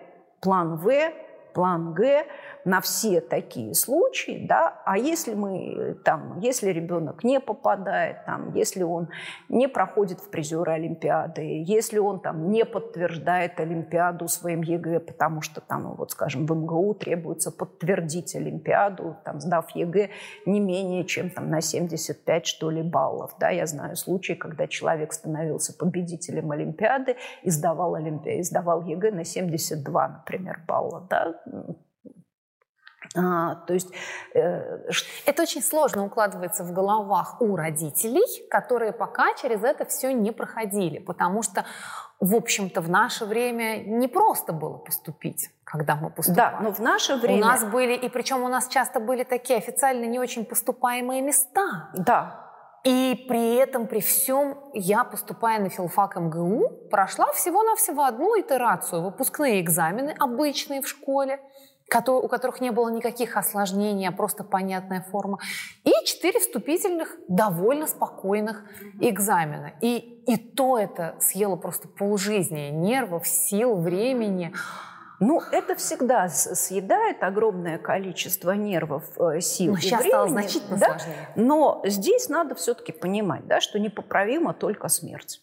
план «В», план «Г», на все такие случаи, да, а если мы там, если ребенок не попадает, там, если он не проходит в призеры Олимпиады, если он там не подтверждает Олимпиаду своим ЕГЭ, потому что там, вот скажем, в МГУ требуется подтвердить Олимпиаду, там, сдав ЕГЭ не менее чем там на 75 что ли баллов, да, я знаю случаи, когда человек становился победителем Олимпиады и сдавал, Олимпи... и сдавал ЕГЭ на 72, например, балла, да, А, то есть э, это очень сложно укладывается в головах у родителей, которые пока через это все не проходили, потому что, в общем-то, в наше время не просто было поступить, когда мы поступали. Да, но в наше время у нас были и причем у нас часто были такие официально не очень поступаемые места. Да. И при этом, при всем, я, поступая на филфак МГУ, прошла всего-навсего одну итерацию. Выпускные экзамены обычные в школе у которых не было никаких осложнений, а просто понятная форма, и четыре вступительных, довольно спокойных экзамена. И, и то это съело просто полжизни нервов, сил, времени. Ну, это всегда съедает огромное количество нервов, э, сил Но и сейчас времени. стало значительно да? сложнее. Но здесь надо все-таки понимать, да, что непоправима только смерть.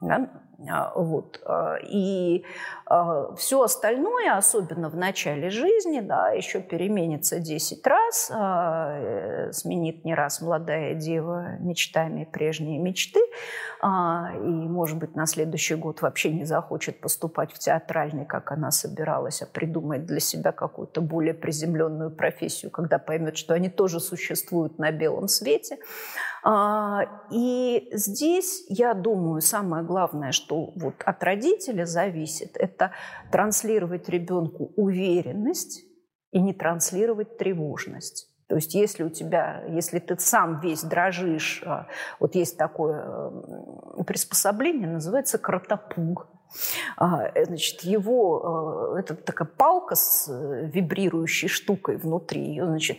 Да? А, вот. А, и а, все остальное, особенно в начале жизни, да, еще переменится 10 раз, э, сменит не раз молодая дева мечтами прежние мечты, и, может быть, на следующий год вообще не захочет поступать в театральный, как она собиралась, а придумает для себя какую-то более приземленную профессию, когда поймет, что они тоже существуют на белом свете. И здесь, я думаю, самое главное, что вот от родителя зависит, это транслировать ребенку уверенность и не транслировать тревожность. То есть если у тебя, если ты сам весь дрожишь, а, вот есть такое приспособление, называется кротопуг. А, значит, его, а, это такая палка с э, вибрирующей штукой внутри, ее, значит,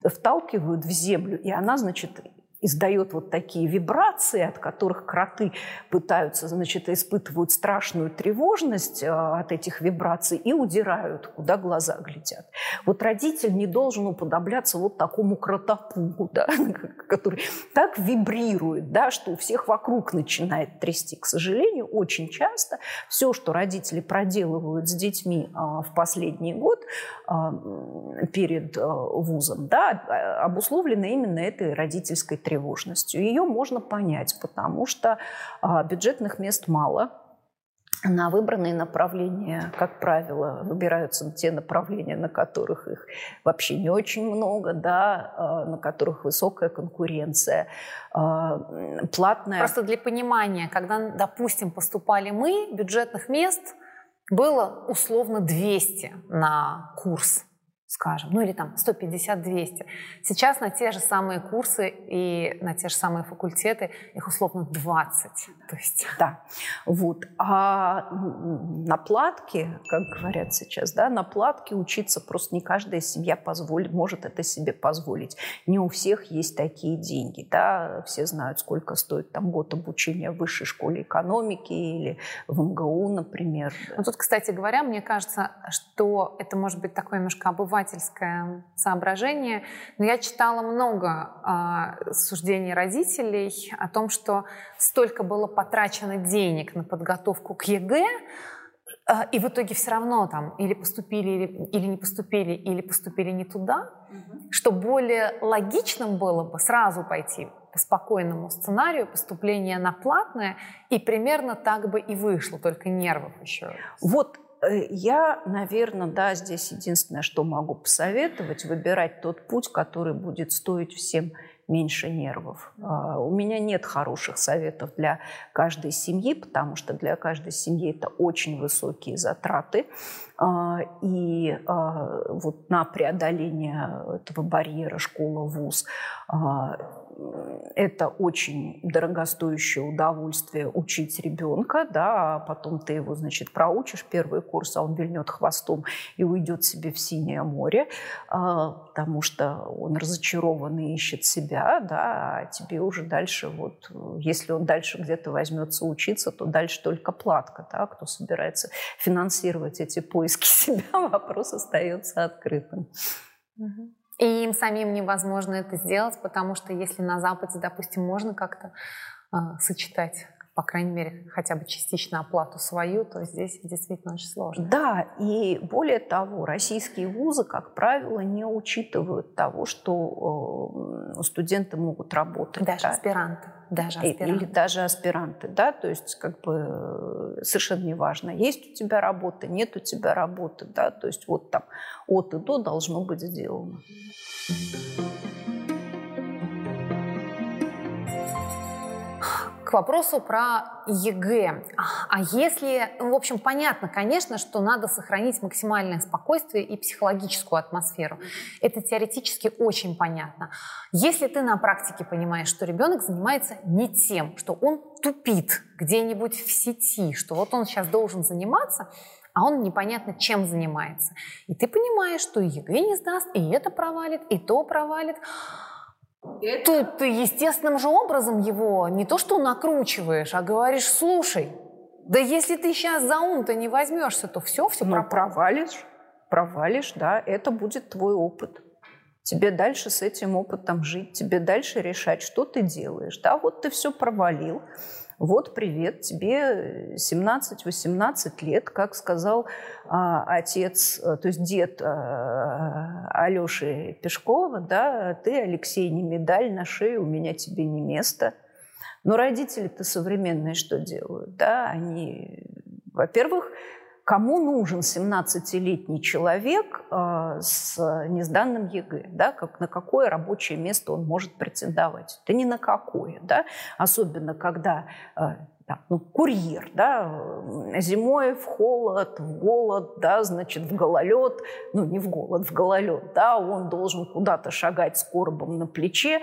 вталкивают в землю, и она, значит, издает вот такие вибрации, от которых кроты пытаются, значит, испытывают страшную тревожность э, от этих вибраций и удирают, куда глаза глядят. Вот родитель не должен уподобляться вот такому кротопугу, да, который так вибрирует, да, что у всех вокруг начинает трясти. К сожалению, очень часто все, что родители проделывают с детьми а, в последний год а, перед а, вузом, да, обусловлено именно этой родительской тревожностью. Ее можно понять, потому что а, бюджетных мест мало, на выбранные направления, как правило, выбираются те направления, на которых их вообще не очень много, да, а, на которых высокая конкуренция, а, платная. Просто для понимания, когда, допустим, поступали мы, бюджетных мест было условно 200 на курс скажем, ну или там 150-200. Сейчас на те же самые курсы и на те же самые факультеты их условно 20. То есть... Да, вот. А на платке, как говорят сейчас, да, на платке учиться просто не каждая семья позволит, может это себе позволить. Не у всех есть такие деньги, да, все знают, сколько стоит там год обучения в высшей школе экономики или в МГУ, например. Ну, тут, кстати говоря, мне кажется, что это может быть такое немножко обывательное обывательское соображение, но я читала много э, суждений родителей о том, что столько было потрачено денег на подготовку к ЕГЭ, э, и в итоге все равно там или поступили, или, или не поступили, или поступили не туда, угу. что более логичным было бы сразу пойти по спокойному сценарию поступления на платное, и примерно так бы и вышло, только нервов еще. Вот я, наверное, да, здесь единственное, что могу посоветовать, выбирать тот путь, который будет стоить всем меньше нервов. А, у меня нет хороших советов для каждой семьи, потому что для каждой семьи это очень высокие затраты. А, и а, вот на преодоление этого барьера школа-вуз это очень дорогостоящее удовольствие учить ребенка, да, а потом ты его, значит, проучишь первый курс, а он вильнет хвостом и уйдет себе в синее море, а, потому что он разочарован и ищет себя, да, а тебе уже дальше вот, если он дальше где-то возьмется учиться, то дальше только платка, да, кто собирается финансировать эти поиски себя, вопрос остается открытым. Угу. И им самим невозможно это сделать, потому что если на Западе, допустим, можно как-то э, сочетать по крайней мере, хотя бы частично оплату свою, то здесь действительно очень сложно. Да, и более того, российские вузы, как правило, не учитывают того, что э, студенты могут работать. Даже да. аспиранты. Даже аспиранты. Или даже аспиранты, да, то есть как бы э, совершенно неважно, есть у тебя работа, нет у тебя работы, да, то есть вот там от и до должно быть сделано. К вопросу про ЕГЭ. А если, в общем, понятно, конечно, что надо сохранить максимальное спокойствие и психологическую атмосферу. Это теоретически очень понятно. Если ты на практике понимаешь, что ребенок занимается не тем, что он тупит где-нибудь в сети, что вот он сейчас должен заниматься, а он непонятно чем занимается. И ты понимаешь, что ЕГЭ не сдаст, и это провалит, и то провалит. Тут ты естественным же образом его не то что накручиваешь, а говоришь, слушай, да если ты сейчас за ум-то не возьмешься, то все, все ну, провалишь, провалишь, да, это будет твой опыт. Тебе дальше с этим опытом жить, тебе дальше решать, что ты делаешь. Да, вот ты все провалил, вот привет, тебе 17-18 лет, как сказал а, отец, э, то есть дед а, Алеши Пешкова, да, ты, Алексей, не медаль на шее, у меня тебе не место. Но родители-то современные что делают? Да, они, во-первых, кому нужен 17-летний человек э, с несданным ЕГЭ, да, как, на какое рабочее место он может претендовать. Да ни на какое, да, особенно когда э, да, ну, курьер, да, зимой в холод, в голод, да, значит, в гололед, ну, не в голод, в гололед, да, он должен куда-то шагать с коробом на плече,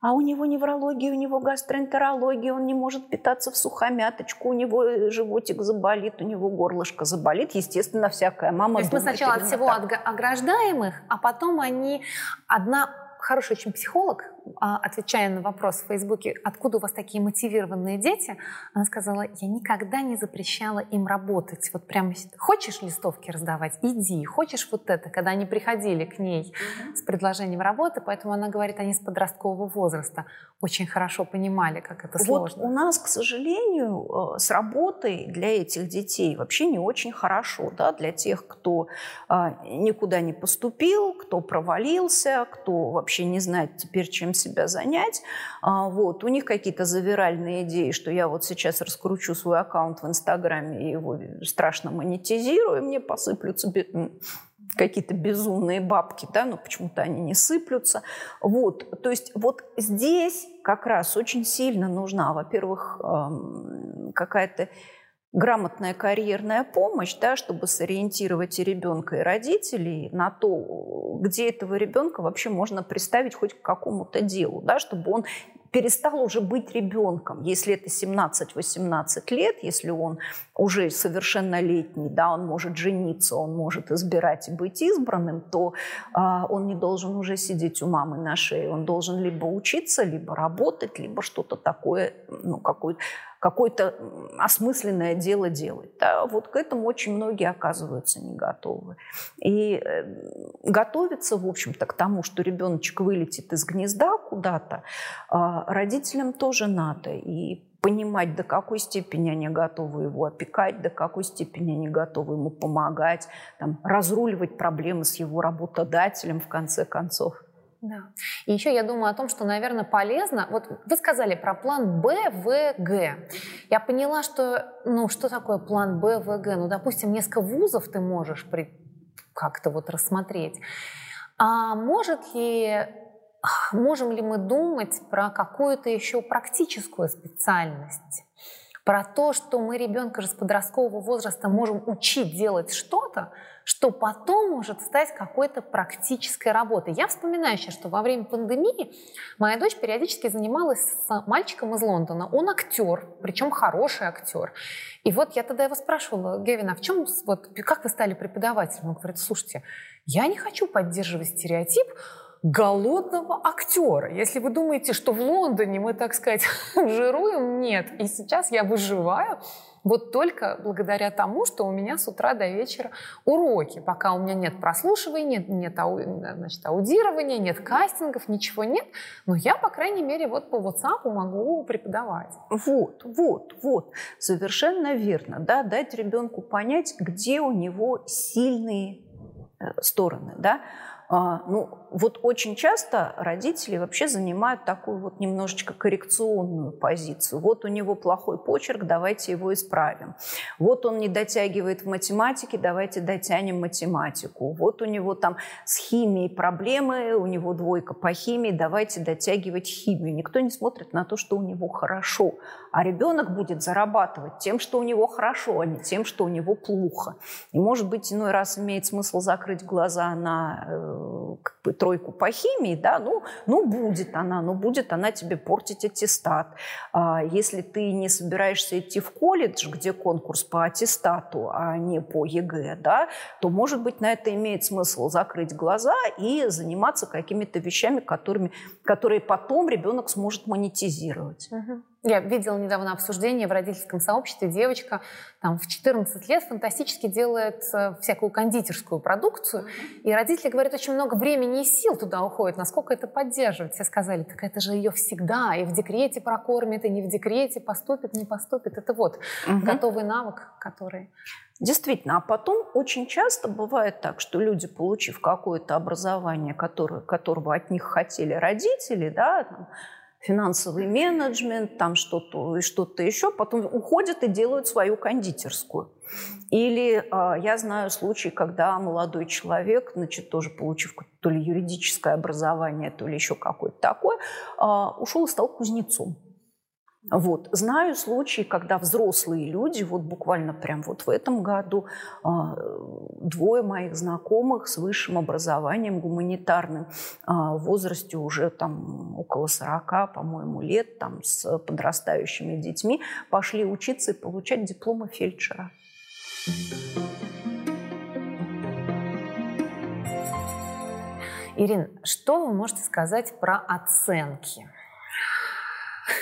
а у него неврология, у него гастроэнтерология, он не может питаться в сухомяточку, у него животик заболит, у него горлышко заболит. Естественно, всякая мама То есть мы сначала от всего так. ограждаем их, а потом они... Одна хороший очень психолог, отвечая на вопрос в Фейсбуке, откуда у вас такие мотивированные дети, она сказала, я никогда не запрещала им работать. Вот прям хочешь листовки раздавать, иди. Хочешь вот это, когда они приходили к ней с предложением работы, поэтому она говорит, они с подросткового возраста очень хорошо понимали, как это сложно. Вот у нас, к сожалению, э, с работой для этих детей вообще не очень хорошо, да, для тех, кто а, никуда не поступил, кто провалился, кто вообще не знает теперь, чем себя занять. А, вот. У них какие-то завиральные идеи, что я вот сейчас раскручу свой аккаунт в Инстаграме и его страшно монетизирую, мне посыплются какие-то безумные бабки, да, но почему-то они не сыплются. Вот, то есть вот здесь как раз очень сильно нужна, во-первых, какая-то грамотная карьерная помощь, да, чтобы сориентировать и ребенка, и родителей на то, где этого ребенка вообще можно представить хоть к какому-то делу, да, чтобы он перестал уже быть ребенком. Если это 17-18 лет, если он уже совершеннолетний, да, он может жениться, он может избирать и быть избранным, то а, он не должен уже сидеть у мамы на шее. Он должен либо учиться, либо работать, либо что-то такое, ну, какой-то какое-то осмысленное дело делать. Да, вот к этому очень многие оказываются не готовы. И э, готовиться, в общем-то, к тому, что ребеночек вылетит из гнезда куда-то, э, родителям тоже надо. И понимать, до какой степени они готовы его опекать, до какой степени они готовы ему помогать, там, разруливать проблемы с его работодателем, в конце концов. Да. И еще я думаю о том, что, наверное, полезно. Вот вы сказали про план Б, В, Г. Я поняла, что, ну, что такое план Б, В, Г? Ну, допустим, несколько вузов ты можешь при... как-то вот рассмотреть. А может ли, можем ли мы думать про какую-то еще практическую специальность? Про то, что мы ребенка же с подросткового возраста можем учить делать что-то, что потом может стать какой-то практической работой. Я вспоминаю сейчас, что во время пандемии моя дочь периодически занималась с мальчиком из Лондона. Он актер, причем хороший актер. И вот я тогда его спрашивала, Гевин, а в чем, вот, как вы стали преподавателем? Он говорит, слушайте, я не хочу поддерживать стереотип, голодного актера. Если вы думаете, что в Лондоне мы, так сказать, жируем, нет. И сейчас я выживаю вот только благодаря тому, что у меня с утра до вечера уроки. Пока у меня нет прослушивания, нет, нет ау, значит, аудирования, нет кастингов, ничего нет. Но я, по крайней мере, вот по WhatsApp могу преподавать. Вот, вот, вот. Совершенно верно. Да? Дать ребенку понять, где у него сильные э, стороны. Да? А, ну, вот очень часто родители вообще занимают такую вот немножечко коррекционную позицию. Вот у него плохой почерк, давайте его исправим. Вот он не дотягивает в математике, давайте дотянем математику. Вот у него там с химией проблемы, у него двойка по химии, давайте дотягивать химию. Никто не смотрит на то, что у него хорошо. А ребенок будет зарабатывать тем, что у него хорошо, а не тем, что у него плохо. И, может быть, иной раз имеет смысл закрыть глаза на э, как бы, тройку по химии, да, ну, ну будет она, ну будет она тебе портить аттестат. А если ты не собираешься идти в колледж, где конкурс по аттестату, а не по ЕГЭ, да, то, может быть, на это имеет смысл закрыть глаза и заниматься какими-то вещами, которыми, которые потом ребенок сможет монетизировать. Угу. Я видела недавно обсуждение в родительском сообществе. Девочка там, в 14 лет фантастически делает э, всякую кондитерскую продукцию. И родители говорят, очень много времени и сил туда уходит. Насколько это поддерживать? Все сказали, так это же ее всегда. И в декрете прокормит, и не в декрете, поступит, не поступит. Это вот угу. готовый навык, который... Действительно, а потом очень часто бывает так, что люди, получив какое-то образование, которое, которого от них хотели родители, да, там, финансовый менеджмент, там что-то и что-то еще, потом уходят и делают свою кондитерскую. Или э, я знаю случаи, когда молодой человек, значит, тоже получив то ли юридическое образование, то ли еще какое-то такое, э, ушел и стал кузнецом. Вот. Знаю случаи, когда взрослые люди, вот буквально прям вот в этом году, а, двое моих знакомых с высшим образованием гуманитарным а, в возрасте уже там около 40, по-моему, лет, там с подрастающими детьми, пошли учиться и получать дипломы фельдшера. Ирина, что вы можете сказать про оценки?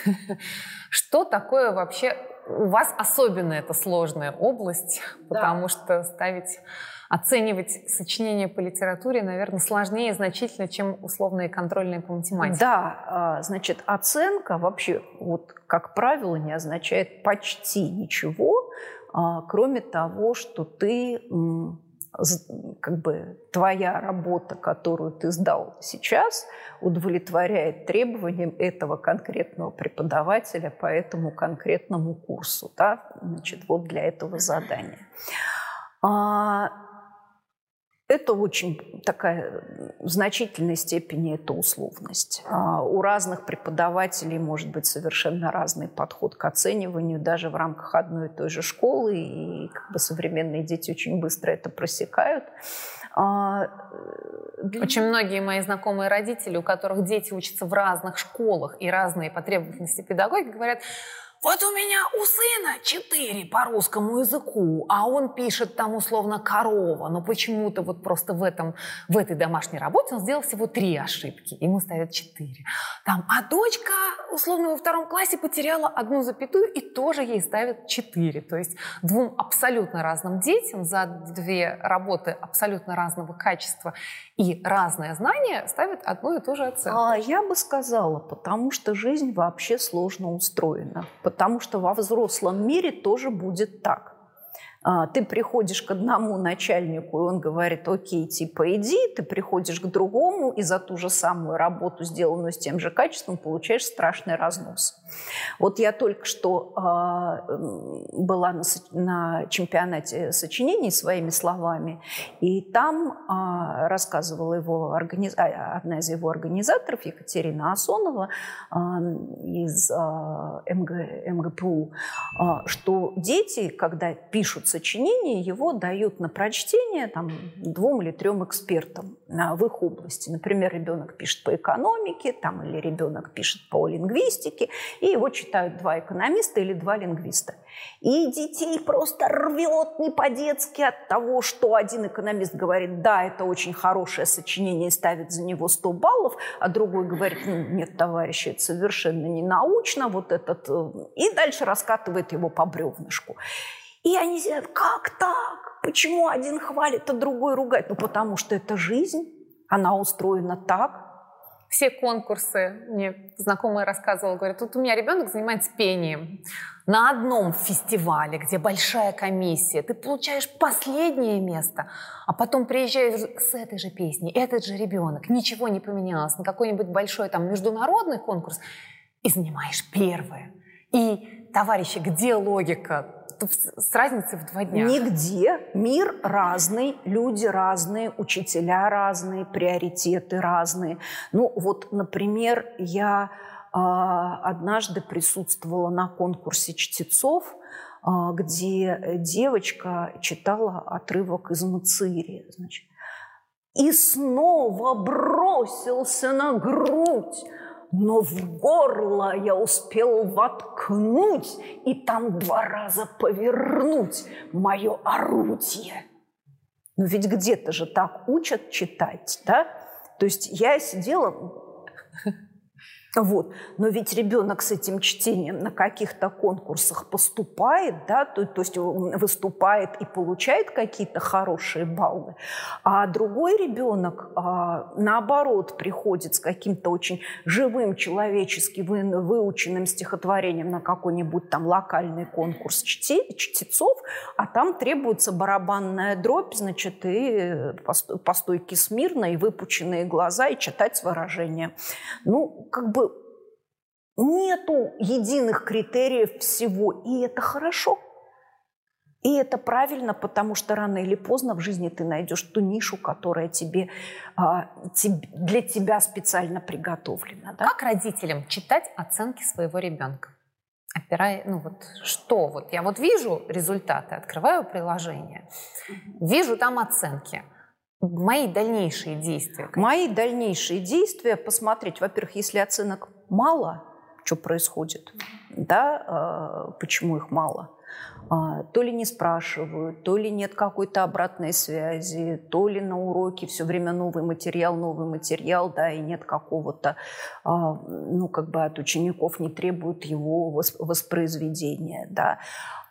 Что такое вообще... У вас особенно это сложная область, потому да. что ставить оценивать сочинения по литературе, наверное, сложнее значительно, чем условные контрольные по математике. Да, а, значит, оценка вообще, вот, как правило, не означает почти ничего, а, кроме того, что ты как бы твоя работа, которую ты сдал сейчас, удовлетворяет требованиям этого конкретного преподавателя по этому конкретному курсу, да, значит, вот для этого задания. Это очень такая в значительной степени это условность. А у разных преподавателей может быть совершенно разный подход к оцениванию, даже в рамках одной и той же школы, и как бы современные дети очень быстро это просекают. А, очень многие мои знакомые родители, у которых дети учатся в разных школах и разные потребности педагогики, говорят, вот у меня у сына четыре по русскому языку, а он пишет там условно корова, но почему-то вот просто в, этом, в этой домашней работе он сделал всего три ошибки, ему ставят четыре. Там, а дочка условно во втором классе потеряла одну запятую и тоже ей ставят четыре. То есть двум абсолютно разным детям за две работы абсолютно разного качества и разное знание ставят одну и ту же оценку. А, я бы сказала, потому что жизнь вообще сложно устроена. Потому что во взрослом мире тоже будет так. А, ты приходишь к одному начальнику, и он говорит, окей, типа иди, ты приходишь к другому, и за ту же самую работу, сделанную с тем же качеством, получаешь страшный разнос. Вот я только что э, была на, на чемпионате сочинений своими словами, и там э, рассказывала его организ... А, одна из его организаторов, Екатерина Асонова из МГ... МГПУ, что дети, когда пишут сочинение, его дают на прочтение там, двум или трем экспертам в их области. Например, ребенок пишет по экономике, там, или ребенок пишет по лингвистике, и его читают два экономиста или два лингвиста. И детей просто рвет не по-детски от того, что один экономист говорит, да, это очень хорошее сочинение и ставит за него 100 баллов, а другой говорит, ну, нет, товарищи, это совершенно не научно, вот этот... Э, и дальше раскатывает его по бревнышку. И они сидят, как так? Почему один хвалит, а другой ругает? Ну, потому что это жизнь, она устроена так. Все конкурсы, мне знакомая рассказывала, говорят, тут у меня ребенок занимается пением. на одном фестивале, где большая комиссия, ты получаешь последнее место, а потом приезжаешь с этой же песней, этот же ребенок, ничего не поменялось, на какой-нибудь большой там международный конкурс, и занимаешь первое. И, товарищи, где логика? С разницей в два дня. Нигде. Мир разный, люди разные, учителя разные, приоритеты разные. Ну вот, например, я а, однажды присутствовала на конкурсе чтецов, а, где девочка читала отрывок из Мацири. Значит, и снова бросился на грудь, но в горло я успел воткнуть и там два раза повернуть мое орудие. Но ведь где-то же так учат читать, да? То есть я сидела, вот. Но ведь ребенок с этим чтением на каких-то конкурсах поступает, да, то, то есть выступает и получает какие-то хорошие баллы, а другой ребенок, а, наоборот, приходит с каким-то очень живым, человечески вы, выученным стихотворением на какой-нибудь там локальный конкурс чте, чтецов, а там требуется барабанная дробь, значит, и по, по стойке смирно, и выпученные глаза, и читать с выражением. Ну, как бы Нету единых критериев всего, и это хорошо. И это правильно, потому что рано или поздно в жизни ты найдешь ту нишу, которая тебе, а, для тебя специально приготовлена. Да? Как родителям читать оценки своего ребенка? Опирая, ну вот что вот я вот вижу результаты, открываю приложение, вижу там оценки. Мои дальнейшие действия. Какие? Мои дальнейшие действия посмотреть, во-первых, если оценок мало, что происходит, да, а, почему их мало. А, то ли не спрашивают, то ли нет какой-то обратной связи, то ли на уроке все время новый материал, новый материал, да, и нет какого-то, а, ну, как бы от учеников не требуют его воспроизведения, да,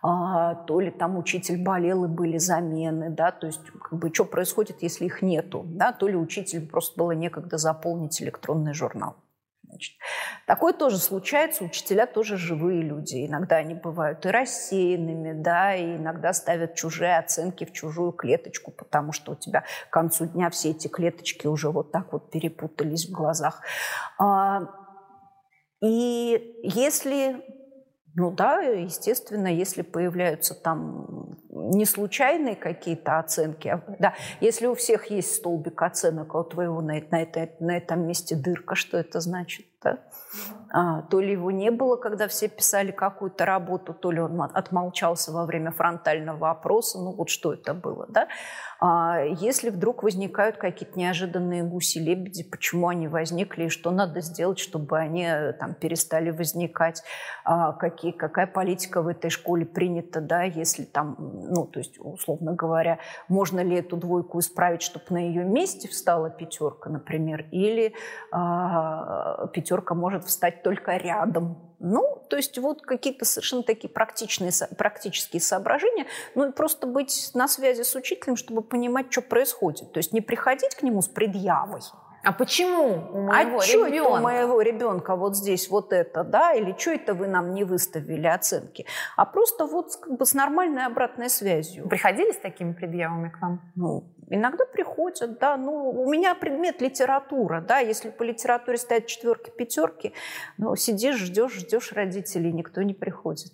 то ли там учитель болел и были замены, да, то есть как бы что происходит, если их нету, да, то ли учитель просто было некогда заполнить электронный журнал. Значит, такое тоже случается, учителя тоже живые люди. Иногда они бывают и рассеянными, да, и иногда ставят чужие оценки в чужую клеточку, потому что у тебя к концу дня все эти клеточки уже вот так вот перепутались в глазах. А, и если ну да, естественно, если появляются там не случайные какие-то оценки, а, да, если у всех есть столбик оценок, а у твоего на, на, это, на этом месте дырка, что это значит? Да? А, то ли его не было, когда все писали какую-то работу, то ли он отмолчался во время фронтального опроса, ну вот что это было, да? А если вдруг возникают какие-то неожиданные гуси-лебеди, почему они возникли и что надо сделать, чтобы они э, там перестали возникать, а какие, какая политика в этой школе принята, да, если там, ну, то есть, условно говоря, можно ли эту двойку исправить, чтобы на ее месте встала пятерка, например, или а, пятерка может встать только рядом ну, то есть вот какие-то совершенно такие практичные, практические соображения. Ну и просто быть на связи с учителем, чтобы понимать, что происходит. То есть не приходить к нему с предъявой. А почему у моего а ребенка? это у моего ребенка вот здесь вот это, да? Или что это вы нам не выставили оценки? А просто вот как бы с нормальной обратной связью. Приходили с такими предъявами к вам? Ну, Иногда приходят, да, ну, у меня предмет литература, да, если по литературе стоят четверки, пятерки, ну, сидишь, ждешь, ждешь родителей, никто не приходит.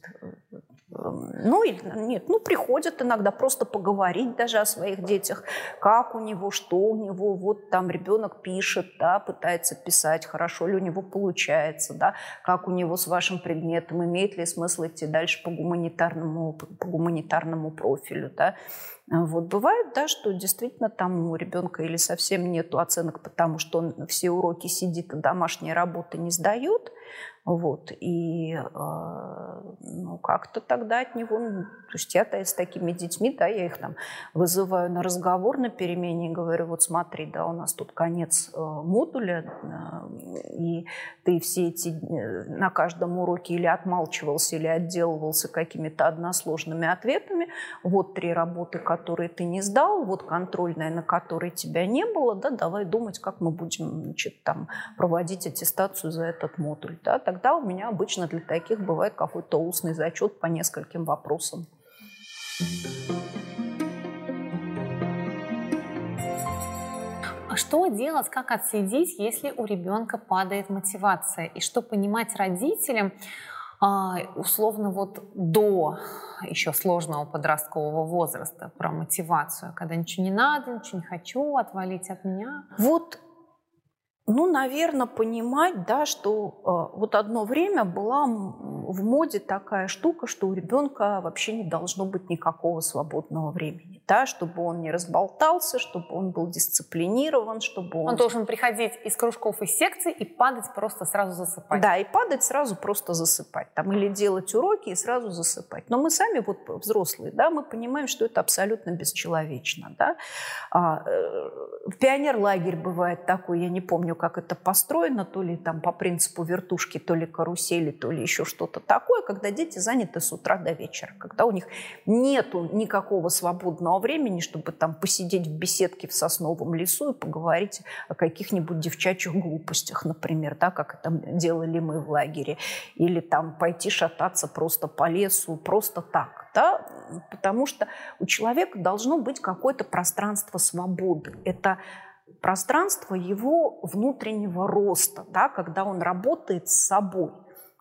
Ну, или, нет, ну, приходят иногда просто поговорить даже о своих детях, как у него, что у него, вот там ребенок пишет, да, пытается писать, хорошо ли у него получается, да, как у него с вашим предметом, имеет ли смысл идти дальше по гуманитарному, по гуманитарному профилю, да. Вот бывает, да, что действительно там у ребенка или совсем нету оценок, потому что он все уроки сидит, а домашние работы не сдает, вот. И э, ну, как-то тогда от него... Ну, то есть я с такими детьми, да, я их там вызываю на разговор на перемене и говорю, вот смотри, да, у нас тут конец э, модуля, э, и ты все эти... Э, на каждом уроке или отмалчивался, или отделывался какими-то односложными ответами. Вот три работы, которые ты не сдал, вот контрольная, на которой тебя не было, да, давай думать, как мы будем, значит, там проводить аттестацию за этот модуль, да, тогда у меня обычно для таких бывает какой-то устный зачет по нескольким вопросам. Что делать, как отследить, если у ребенка падает мотивация? И что понимать родителям, а, условно вот до еще сложного подросткового возраста про мотивацию, когда ничего не надо, ничего не хочу, отвалить от меня? Вот ну, наверное, понимать, да, что э, вот одно время была в моде такая штука, что у ребенка вообще не должно быть никакого свободного времени, да, чтобы он не разболтался, чтобы он был дисциплинирован, чтобы он... Он должен приходить из кружков и секций и падать просто сразу засыпать. Да, и падать сразу просто засыпать, там, или делать уроки и сразу засыпать. Но мы сами, вот взрослые, да, мы понимаем, что это абсолютно бесчеловечно, да. А, э, пионер-лагерь бывает такой, я не помню, помню, как это построено, то ли там по принципу вертушки, то ли карусели, то ли еще что-то такое, когда дети заняты с утра до вечера, когда у них нету никакого свободного времени, чтобы там посидеть в беседке в сосновом лесу и поговорить о каких-нибудь девчачьих глупостях, например, да, как это делали мы в лагере, или там пойти шататься просто по лесу, просто так, да, потому что у человека должно быть какое-то пространство свободы. Это пространство его внутреннего роста, да, когда он работает с собой,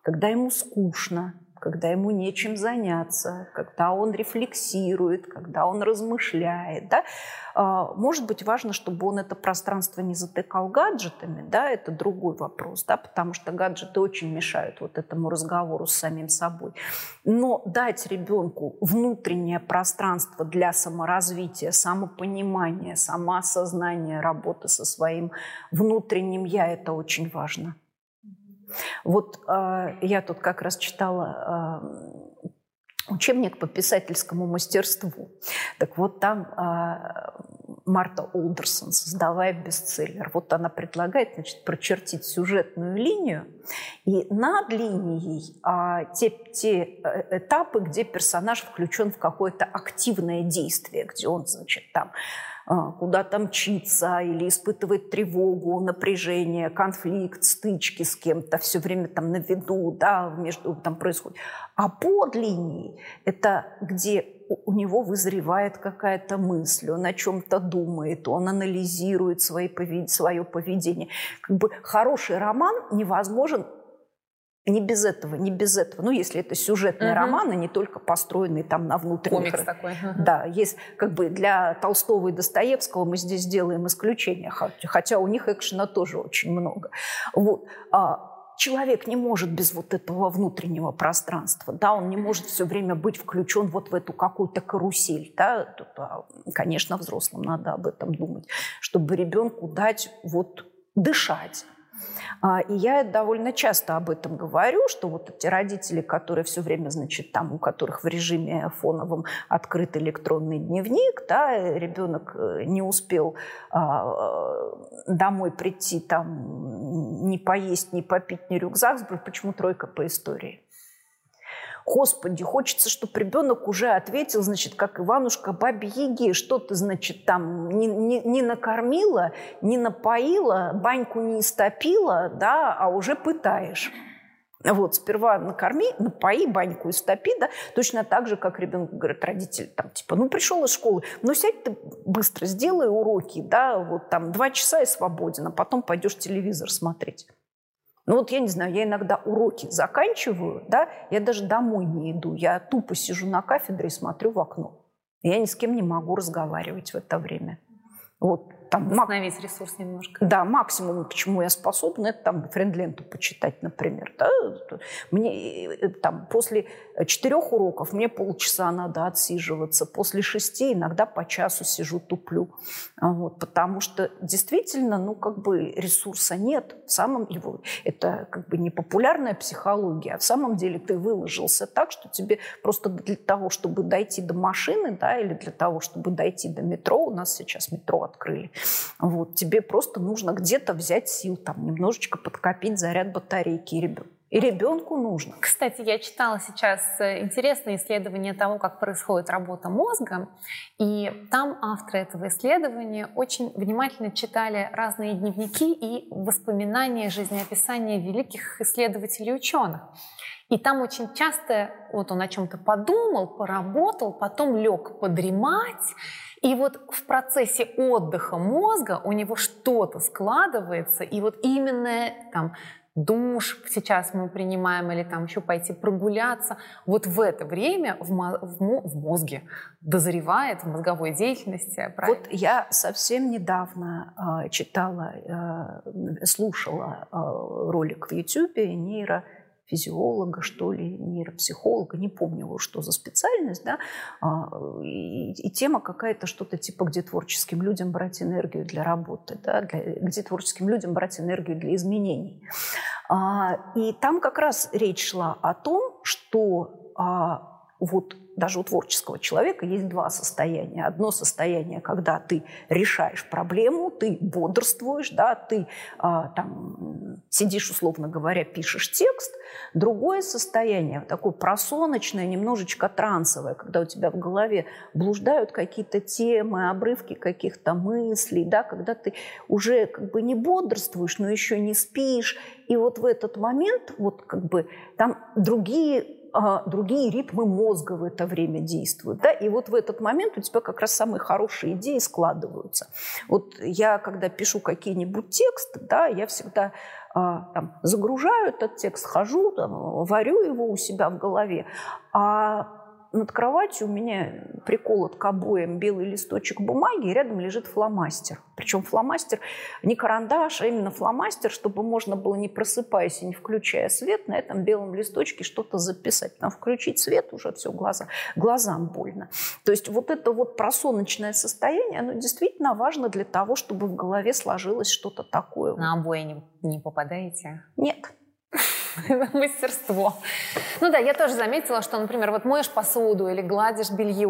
когда ему скучно, когда ему нечем заняться, когда он рефлексирует, когда он размышляет. Да? А, может быть, важно, чтобы он это пространство не затыкал гаджетами, да, это другой вопрос, да, потому что гаджеты очень мешают вот этому разговору с самим собой. Но дать ребенку внутреннее пространство для саморазвития, самопонимания, самоосознания, работы со своим внутренним «я» – это очень важно. Вот э, я тут как раз читала э, учебник по писательскому мастерству. Так вот там э, Марта Олдерсон, создавая бестселлер, вот она предлагает значит, прочертить сюжетную линию, и над линией а, те, те э, этапы, где персонаж включен в какое-то активное действие, где он, значит, там а, куда-то мчится или испытывает тревогу, напряжение, конфликт, стычки с кем-то, все время там на виду, да, между там происходит. А под линией это где у него вызревает какая-то мысль, он о чем-то думает, он анализирует свои, свое поведение. Как бы хороший роман невозможен не без этого, не без этого. Ну, если это сюжетный uh-huh. роман, а не только построенный там на внутренних... Комикс такой. Да, есть как бы для Толстого и Достоевского мы здесь делаем исключение, хотя у них экшена тоже очень много. Вот. А человек не может без вот этого внутреннего пространства, да, он не может все время быть включен вот в эту какую-то карусель, да, Тут, а, конечно, взрослым надо об этом думать, чтобы ребенку дать вот дышать, и я довольно часто об этом говорю, что вот эти родители, которые все время, значит, там, у которых в режиме фоновом открыт электронный дневник, да, ребенок э, не успел а, э, домой прийти, там, не поесть, не попить, не рюкзак, почему тройка по истории? Господи, хочется, чтобы ребенок уже ответил, значит, как Иванушка бабе Яги, что ты, значит, там не, не, не накормила, не напоила, баньку не истопила, да, а уже пытаешь. Вот, сперва накорми, напои, баньку истопи, да, точно так же, как ребенок говорит, родитель, там, типа, ну, пришел из школы, ну, сядь ты быстро, сделай уроки, да, вот там два часа и свободен, а потом пойдешь телевизор смотреть. Ну вот я не знаю, я иногда уроки заканчиваю, да, я даже домой не иду, я тупо сижу на кафедре и смотрю в окно. Я ни с кем не могу разговаривать в это время. Вот там, Восстановить ресурс немножко. Да, максимум, к чему я способна, это там френд-ленту почитать, например. Да? Мне э, там после четырех уроков мне полчаса надо отсиживаться, после шести иногда по часу сижу, туплю. Вот, потому что действительно, ну, как бы ресурса нет. В самом его, это как бы не популярная психология, а в самом деле ты выложился так, что тебе просто для того, чтобы дойти до машины, да, или для того, чтобы дойти до метро, у нас сейчас метро открыли, вот, тебе просто нужно где-то взять сил, там, немножечко подкопить заряд батарейки. И ребенку нужно. Кстати, я читала сейчас э, интересное исследование того, как происходит работа мозга. И там авторы этого исследования очень внимательно читали разные дневники и воспоминания, жизнеописания великих исследователей ученых. И там очень часто вот он о чем-то подумал, поработал, потом лег подремать, и вот в процессе отдыха мозга у него что-то складывается, и вот именно там душ сейчас мы принимаем или там еще пойти прогуляться. Вот в это время в, в, в мозге дозревает в мозговой деятельности. Правильно? Вот я совсем недавно э, читала, э, слушала э, ролик в YouTube нейро физиолога, что ли, нейропсихолога, не помню его, что за специальность, да, а, и, и тема какая-то что-то типа, где творческим людям брать энергию для работы, да, для, где творческим людям брать энергию для изменений. А, и там как раз речь шла о том, что а, вот даже у творческого человека есть два состояния. Одно состояние, когда ты решаешь проблему, ты бодрствуешь, да, ты а, там сидишь, условно говоря, пишешь текст. Другое состояние, такое просоночное, немножечко трансовое, когда у тебя в голове блуждают какие-то темы, обрывки каких-то мыслей, да, когда ты уже как бы не бодрствуешь, но еще не спишь. И вот в этот момент вот как бы там другие а, другие ритмы мозга в это время действуют. Да? И вот в этот момент у тебя как раз самые хорошие идеи складываются. Вот я, когда пишу какие-нибудь тексты, да, я всегда а, там, загружаю этот текст, хожу, там, варю его у себя в голове, а над кроватью у меня приколот к обоям белый листочек бумаги, и рядом лежит фломастер. Причем фломастер не карандаш, а именно фломастер, чтобы можно было, не просыпаясь и не включая свет, на этом белом листочке что-то записать. Там включить свет уже все, глаза, глазам больно. То есть вот это вот просоночное состояние, оно действительно важно для того, чтобы в голове сложилось что-то такое. На обои не, не попадаете? Нет. мастерство. Ну да, я тоже заметила, что, например, вот моешь посуду или гладишь белье,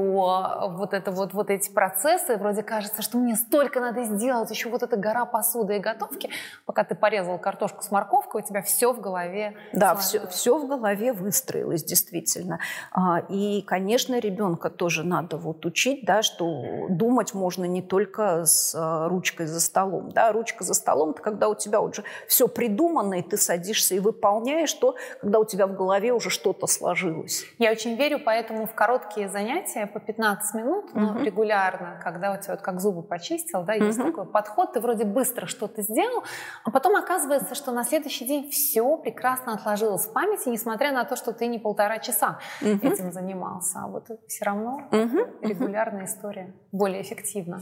вот это вот, вот эти процессы, вроде кажется, что мне столько надо сделать, еще вот эта гора посуды и готовки, пока ты порезал картошку с морковкой, у тебя все в голове. Да, все, все в голове выстроилось, действительно. А, и, конечно, ребенка тоже надо вот учить, да, что думать можно не только с а, ручкой за столом. Да, ручка за столом – это когда у тебя уже все придумано, и ты садишься и выполняешь выполняешь то, когда у тебя в голове уже что-то сложилось. Я очень верю, поэтому в короткие занятия по 15 минут, угу. но регулярно, когда у тебя вот как зубы почистил, да, есть угу. такой подход, ты вроде быстро что-то сделал, а потом оказывается, что на следующий день все прекрасно отложилось в памяти, несмотря на то, что ты не полтора часа угу. этим занимался. А вот все равно угу. регулярная история более эффективна.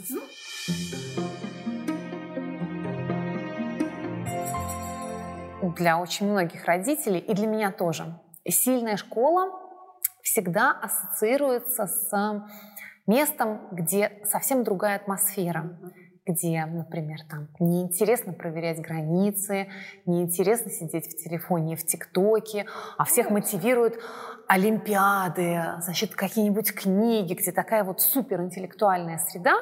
Для очень многих родителей, и для меня тоже. Сильная школа всегда ассоциируется с местом, где совсем другая атмосфера, где, например, там неинтересно проверять границы, неинтересно сидеть в телефоне, в ТикТоке, а всех мотивируют олимпиады, значит, какие-нибудь книги, где такая вот суперинтеллектуальная среда,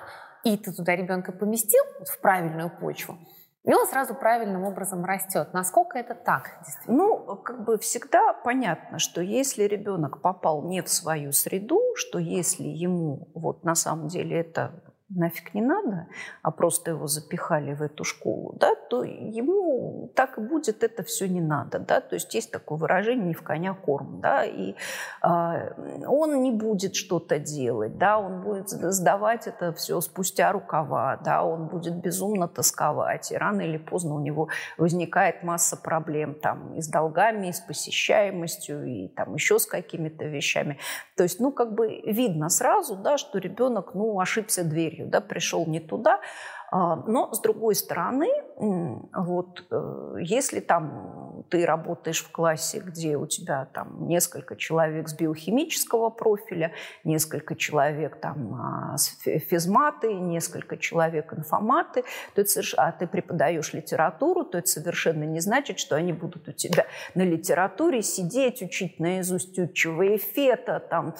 и ты туда ребенка поместил вот в правильную почву, и он сразу правильным образом растет. Насколько это так? Ну, как бы всегда понятно, что если ребенок попал не в свою среду, что если ему вот на самом деле это нафиг не надо, а просто его запихали в эту школу, да, то ему так и будет это все не надо, да, то есть есть такое выражение «не в коня корм», да, и э, он не будет что-то делать, да, он будет сдавать это все спустя рукава, да, он будет безумно тосковать, и рано или поздно у него возникает масса проблем там и с долгами, и с посещаемостью, и там еще с какими-то вещами, то есть, ну, как бы видно сразу, да, что ребенок, ну, ошибся дверью, да, пришел не туда. А, но, с другой стороны, вот, э, если там ты работаешь в классе, где у тебя там несколько человек с биохимического профиля, несколько человек там а, физматы, несколько человек информаты, то это, а ты преподаешь литературу, то это совершенно не значит, что они будут у тебя на литературе сидеть, учить наизусть Тютчева и Фета, там,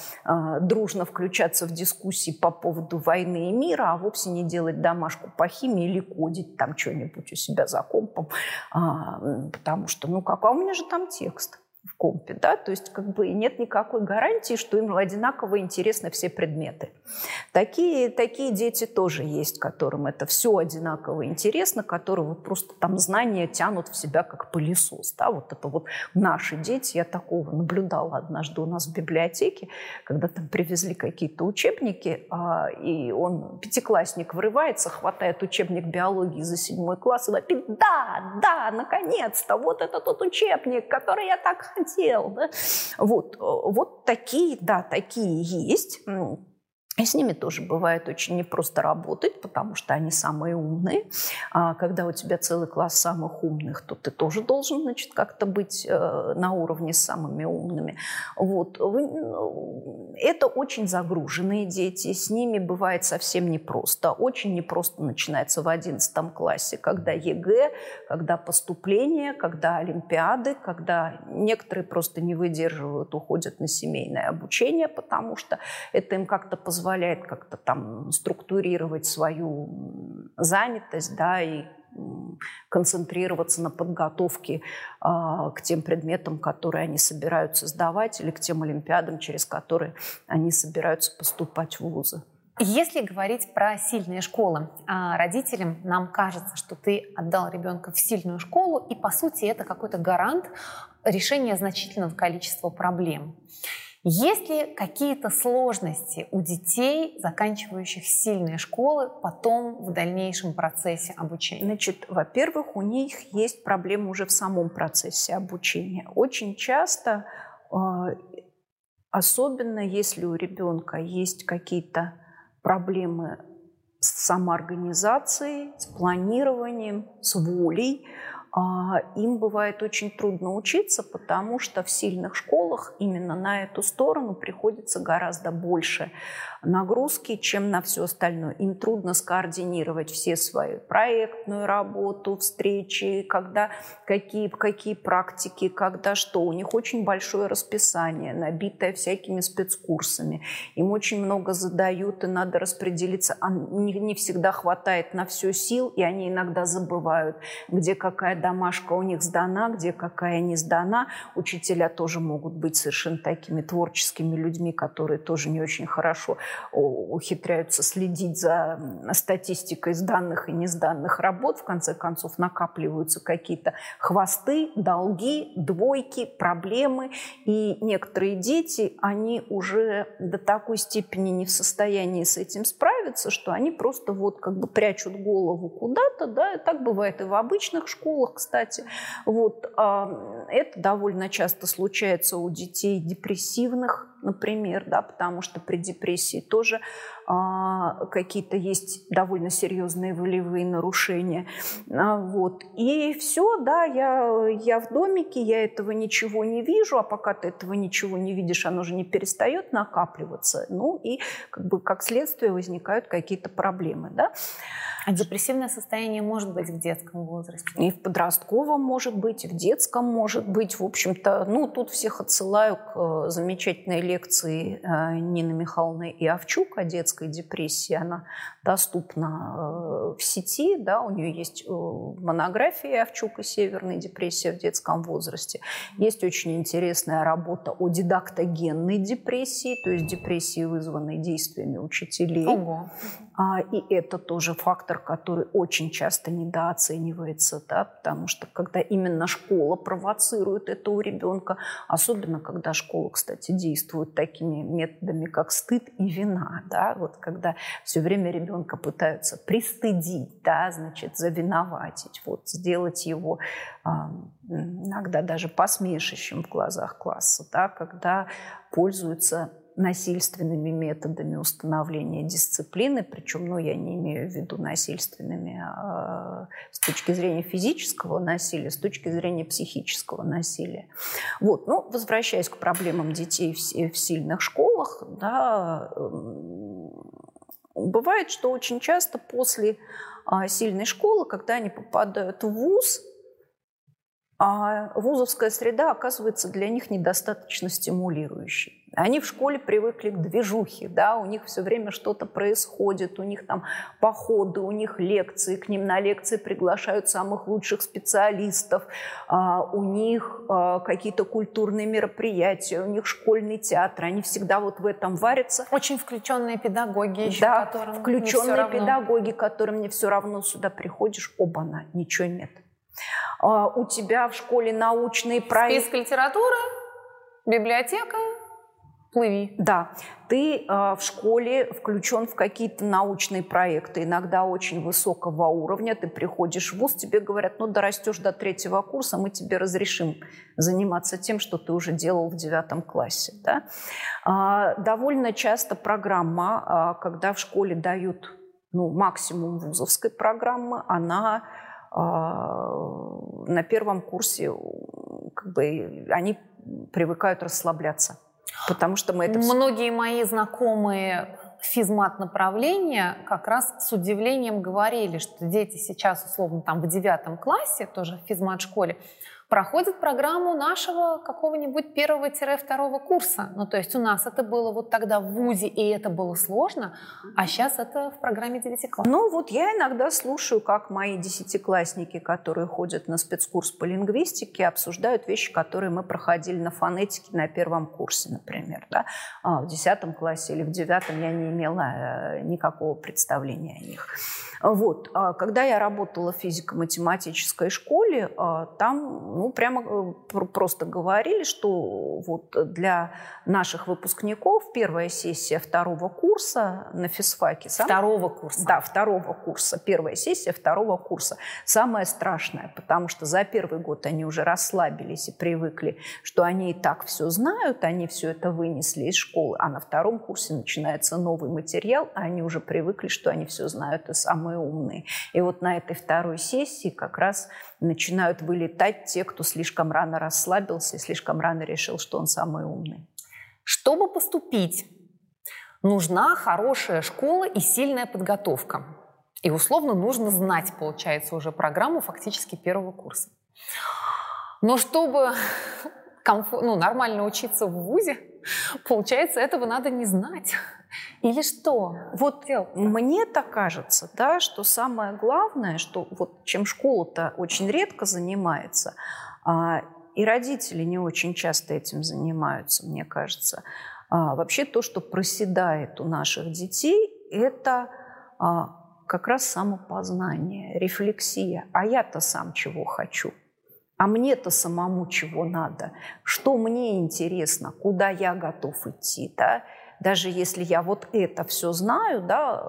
дружно включаться в дискуссии по поводу войны и мира, а вовсе не делать домашку по химии или кодить там что-нибудь у себя за компом, а, потому что, ну как, а у меня же там текст в компе, да, то есть как бы нет никакой гарантии, что им одинаково интересны все предметы. Такие, такие дети тоже есть, которым это все одинаково интересно, которые вот просто там знания тянут в себя как пылесос, да, вот это вот наши дети, я такого наблюдала однажды у нас в библиотеке, когда там привезли какие-то учебники, а, и он, пятиклассник, врывается, хватает учебник биологии за седьмой класс и говорит, да, да, наконец-то, вот это тот учебник, который я так хотел. Да? Вот, э, вот такие, да, такие есть. И с ними тоже бывает очень непросто работать, потому что они самые умные. А когда у тебя целый класс самых умных, то ты тоже должен, значит, как-то быть э, на уровне с самыми умными. Вот. Ну, это очень загруженные дети, с ними бывает совсем непросто. Очень непросто начинается в 11 классе, когда ЕГЭ, когда поступление, когда олимпиады, когда некоторые просто не выдерживают, уходят на семейное обучение, потому что это им как-то позволяет позволяет как-то там структурировать свою занятость, да, и концентрироваться на подготовке э, к тем предметам, которые они собираются сдавать, или к тем олимпиадам, через которые они собираются поступать в вузы. Если говорить про сильные школы, а, родителям нам кажется, что ты отдал ребенка в сильную школу, и по сути это какой-то гарант решения значительного количества проблем. Есть ли какие-то сложности у детей, заканчивающих сильные школы, потом в дальнейшем процессе обучения? Значит, во-первых, у них есть проблемы уже в самом процессе обучения. Очень часто, а, особенно если у ребенка есть какие-то проблемы с самоорганизацией, с планированием, с волей, им бывает очень трудно учиться, потому что в сильных школах именно на эту сторону приходится гораздо больше нагрузки, чем на все остальное. Им трудно скоординировать все свои проектную работу, встречи, когда какие, какие практики, когда что. У них очень большое расписание, набитое всякими спецкурсами. Им очень много задают, и надо распределиться. А не, не всегда хватает на все сил, и они иногда забывают, где какая домашка у них сдана, где какая не сдана. Учителя тоже могут быть совершенно такими творческими людьми, которые тоже не очень хорошо ухитряются следить за статистикой сданных и несданных работ, в конце концов накапливаются какие-то хвосты, долги, двойки, проблемы. И некоторые дети, они уже до такой степени не в состоянии с этим справиться, что они просто вот как бы прячут голову куда-то, да, так бывает и в обычных школах, кстати. Вот, а, это довольно часто случается у детей депрессивных, например, да, потому что при депрессии тоже какие-то есть довольно серьезные волевые нарушения. А, вот. И все, да, я, я в домике, я этого ничего не вижу, а пока ты этого ничего не видишь, оно же не перестает накапливаться. Ну и как бы как следствие возникают какие-то проблемы, да. А депрессивное состояние может быть в детском возрасте? И в подростковом может быть, и в детском может быть. В общем-то, ну, тут всех отсылаю к э, замечательной лекции э, Нины Михайловны Иовчук о детской депрессии. Она доступна э, в сети, да, у нее есть монография Иовчук и «Северная депрессия в детском возрасте». Есть очень интересная работа о дидактогенной депрессии, то есть депрессии, вызванной действиями учителей. Ого. А, и это тоже фактор, который очень часто недооценивается, да, потому что когда именно школа провоцирует это у ребенка, особенно когда школа, кстати, действует такими методами, как стыд и вина, да, вот когда все время ребенка пытаются пристыдить, да, значит, завиноватить, вот, сделать его иногда даже посмешищем в глазах класса, да, когда пользуются насильственными методами установления дисциплины, причем, ну, я не имею в виду насильственными а, с точки зрения физического насилия, с точки зрения психического насилия. Вот, ну, возвращаясь к проблемам детей в, в сильных школах, да, бывает, что очень часто после а, сильной школы, когда они попадают в ВУЗ, А вузовская среда оказывается для них недостаточно стимулирующей. Они в школе привыкли к движухе, да, у них все время что-то происходит, у них там походы, у них лекции, к ним на лекции приглашают самых лучших специалистов, а, у них а, какие-то культурные мероприятия, у них школьный театр, они всегда вот в этом варятся. Очень включенные педагоги еще, да, которым включенные педагоги, которым не все равно сюда приходишь, оба-на, ничего нет. А, у тебя в школе научные проекты. Список литературы, библиотека, плыви. Да, ты э, в школе включен в какие-то научные проекты, иногда очень высокого уровня. Ты приходишь в ВУЗ, тебе говорят, ну, дорастешь до третьего курса, мы тебе разрешим заниматься тем, что ты уже делал в девятом классе. Да? Э, довольно часто программа, э, когда в школе дают ну, максимум вузовской программы, она на первом курсе как бы они привыкают расслабляться. Потому что мы это... Многие мои знакомые физмат направления как раз с удивлением говорили, что дети сейчас условно там в девятом классе, тоже в физмат школе, проходит программу нашего какого-нибудь первого-второго курса. Ну, то есть у нас это было вот тогда в ВУЗе, и это было сложно, а сейчас это в программе 9 классов. Ну, вот я иногда слушаю, как мои десятиклассники, которые ходят на спецкурс по лингвистике, обсуждают вещи, которые мы проходили на фонетике на первом курсе, например. Да? А в десятом классе или в девятом я не имела э, никакого представления о них. Вот. А когда я работала в физико-математической школе, а, там ну, прямо э, просто говорили, что вот для наших выпускников первая сессия второго курса на физфаке... Сам... Второго курса. Да, второго курса. Первая сессия второго курса. Самая страшная, потому что за первый год они уже расслабились и привыкли, что они и так все знают, они все это вынесли из школы, а на втором курсе начинается новый материал, а они уже привыкли, что они все знают и самые самые умные. И вот на этой второй сессии как раз начинают вылетать те, кто слишком рано расслабился и слишком рано решил, что он самый умный. Чтобы поступить, нужна хорошая школа и сильная подготовка. И условно нужно знать, получается, уже программу фактически первого курса. Но чтобы комфорт, ну, нормально учиться в ВУЗе, получается, этого надо не знать. Или что? Вот мне так кажется, да, что самое главное, что вот чем школа-то очень редко занимается, а, и родители не очень часто этим занимаются, мне кажется. А, вообще то, что проседает у наших детей, это а, как раз самопознание, рефлексия. А я-то сам чего хочу? А мне-то самому чего надо? Что мне интересно? Куда я готов идти? Да? Даже если я вот это все знаю, да,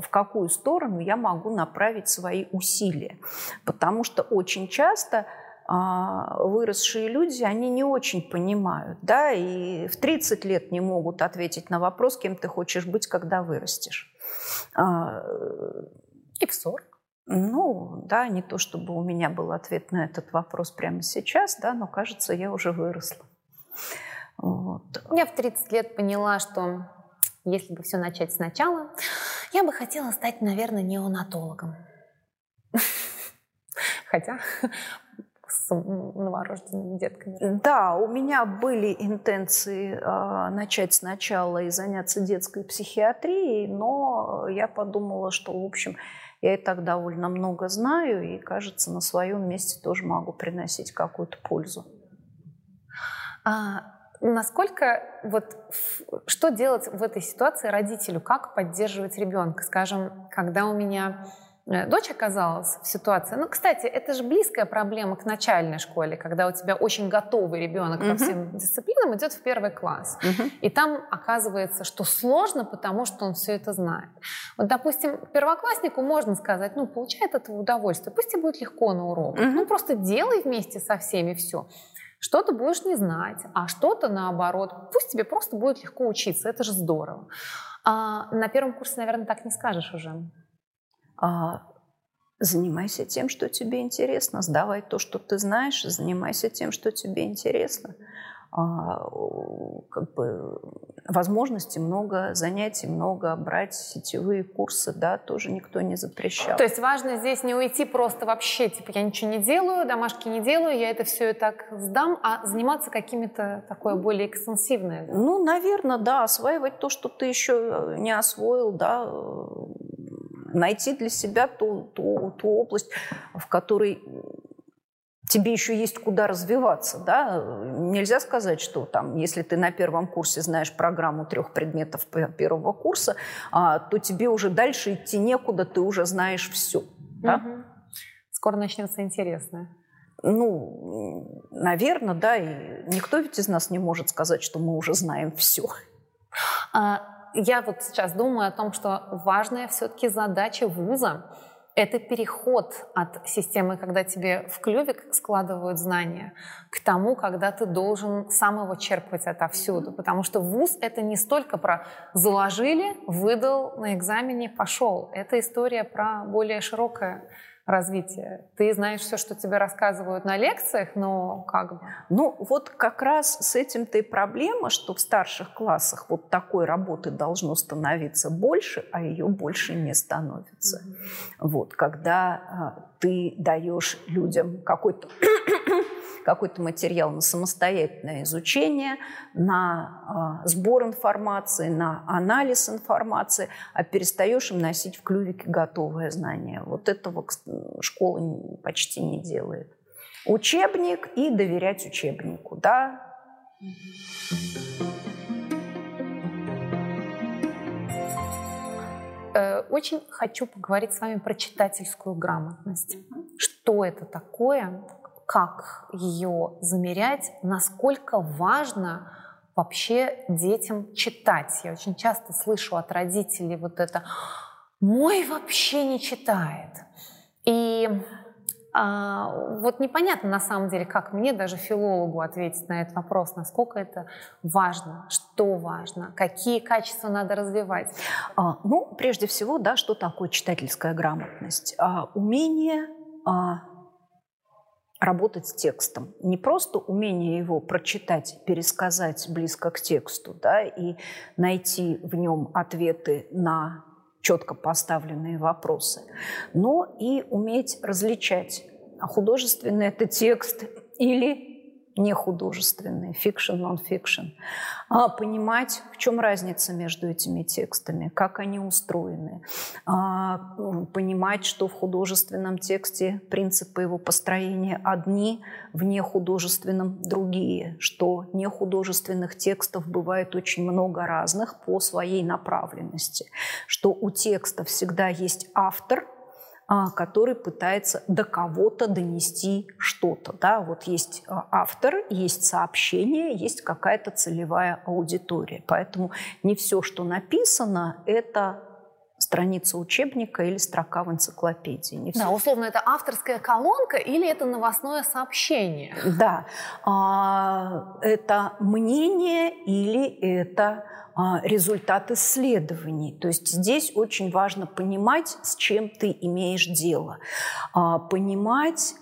в какую сторону я могу направить свои усилия. Потому что очень часто а, выросшие люди, они не очень понимают, да, и в 30 лет не могут ответить на вопрос, кем ты хочешь быть, когда вырастешь. А, и в 40. Ну, да, не то чтобы у меня был ответ на этот вопрос прямо сейчас, да, но кажется, я уже выросла. Вот. Я в 30 лет поняла, что если бы все начать сначала, я бы хотела стать, наверное, неонатологом. Хотя с новорожденными детками. Да, у меня были интенции э, начать сначала и заняться детской психиатрией, но я подумала, что, в общем, я и так довольно много знаю, и, кажется, на своем месте тоже могу приносить какую-то пользу. А, Насколько вот что делать в этой ситуации родителю? Как поддерживать ребенка? Скажем, когда у меня э, дочь оказалась в ситуации. Ну, кстати, это же близкая проблема к начальной школе, когда у тебя очень готовый ребенок uh-huh. по всем дисциплинам идет в первый класс. Uh-huh. И там оказывается, что сложно, потому что он все это знает. Вот, допустим, первокласснику можно сказать, ну, получай от этого удовольствие, пусть тебе будет легко на уроках. Uh-huh. Ну, просто делай вместе со всеми все. Что-то будешь не знать, а что-то наоборот. Пусть тебе просто будет легко учиться, это же здорово. А на первом курсе, наверное, так не скажешь уже. А, занимайся тем, что тебе интересно. Сдавай то, что ты знаешь, занимайся тем, что тебе интересно. А, как бы, возможностей много, занятий много, брать сетевые курсы, да, тоже никто не запрещал. То есть важно здесь не уйти просто вообще, типа, я ничего не делаю, домашки не делаю, я это все и так сдам, а заниматься какими-то такое более экстенсивное. Да? Ну, наверное, да, осваивать то, что ты еще не освоил, да, э, найти для себя ту, ту, ту область, в которой тебе еще есть куда развиваться, да, нельзя сказать, что там, если ты на первом курсе знаешь программу трех предметов первого курса, а, то тебе уже дальше идти некуда, ты уже знаешь все, да? Угу. Скоро начнется интересное. Ну, наверное, да, и никто ведь из нас не может сказать, что мы уже знаем все. А, я вот сейчас думаю о том, что важная все-таки задача вуза это переход от системы, когда тебе в клювик складывают знания, к тому, когда ты должен сам его черпать отовсюду. Потому что вуз — это не столько про заложили, выдал на экзамене, пошел. Это история про более широкое развития. Ты знаешь все, что тебе рассказывают на лекциях, но как бы... Ну, вот как раз с этим-то и проблема, что в старших классах вот такой работы должно становиться больше, а ее больше не становится. Mm-hmm. Вот, когда а, ты даешь людям какой-то какой-то материал на самостоятельное изучение, на э, сбор информации, на анализ информации, а перестаешь им носить в клювике готовое знание. Вот этого школа почти не делает. Учебник и доверять учебнику, да. Э, очень хочу поговорить с вами про читательскую грамотность. Что это такое? Как ее замерять, насколько важно вообще детям читать. Я очень часто слышу от родителей вот это «мой вообще не читает». И а, вот непонятно на самом деле, как мне, даже филологу, ответить на этот вопрос, насколько это важно, что важно, какие качества надо развивать. А, ну, прежде всего, да, что такое читательская грамотность? А, умение а, работать с текстом. Не просто умение его прочитать, пересказать близко к тексту, да, и найти в нем ответы на четко поставленные вопросы, но и уметь различать, а художественный это текст или не художественные, фикшн, нон-фикшн, а понимать, в чем разница между этими текстами, как они устроены, а, понимать, что в художественном тексте принципы его построения одни, в нехудожественном другие, что нехудожественных текстов бывает очень много разных по своей направленности, что у текста всегда есть автор – который пытается до кого-то донести что-то. Да? Вот есть а, автор, есть сообщение, есть какая-то целевая аудитория. Поэтому не все, что написано, это страница учебника или строка в энциклопедии. Не все. Да, условно, это авторская колонка или это новостное сообщение? Да, а, это мнение или это а, результат исследований. То есть здесь очень важно понимать, с чем ты имеешь дело, а, понимать,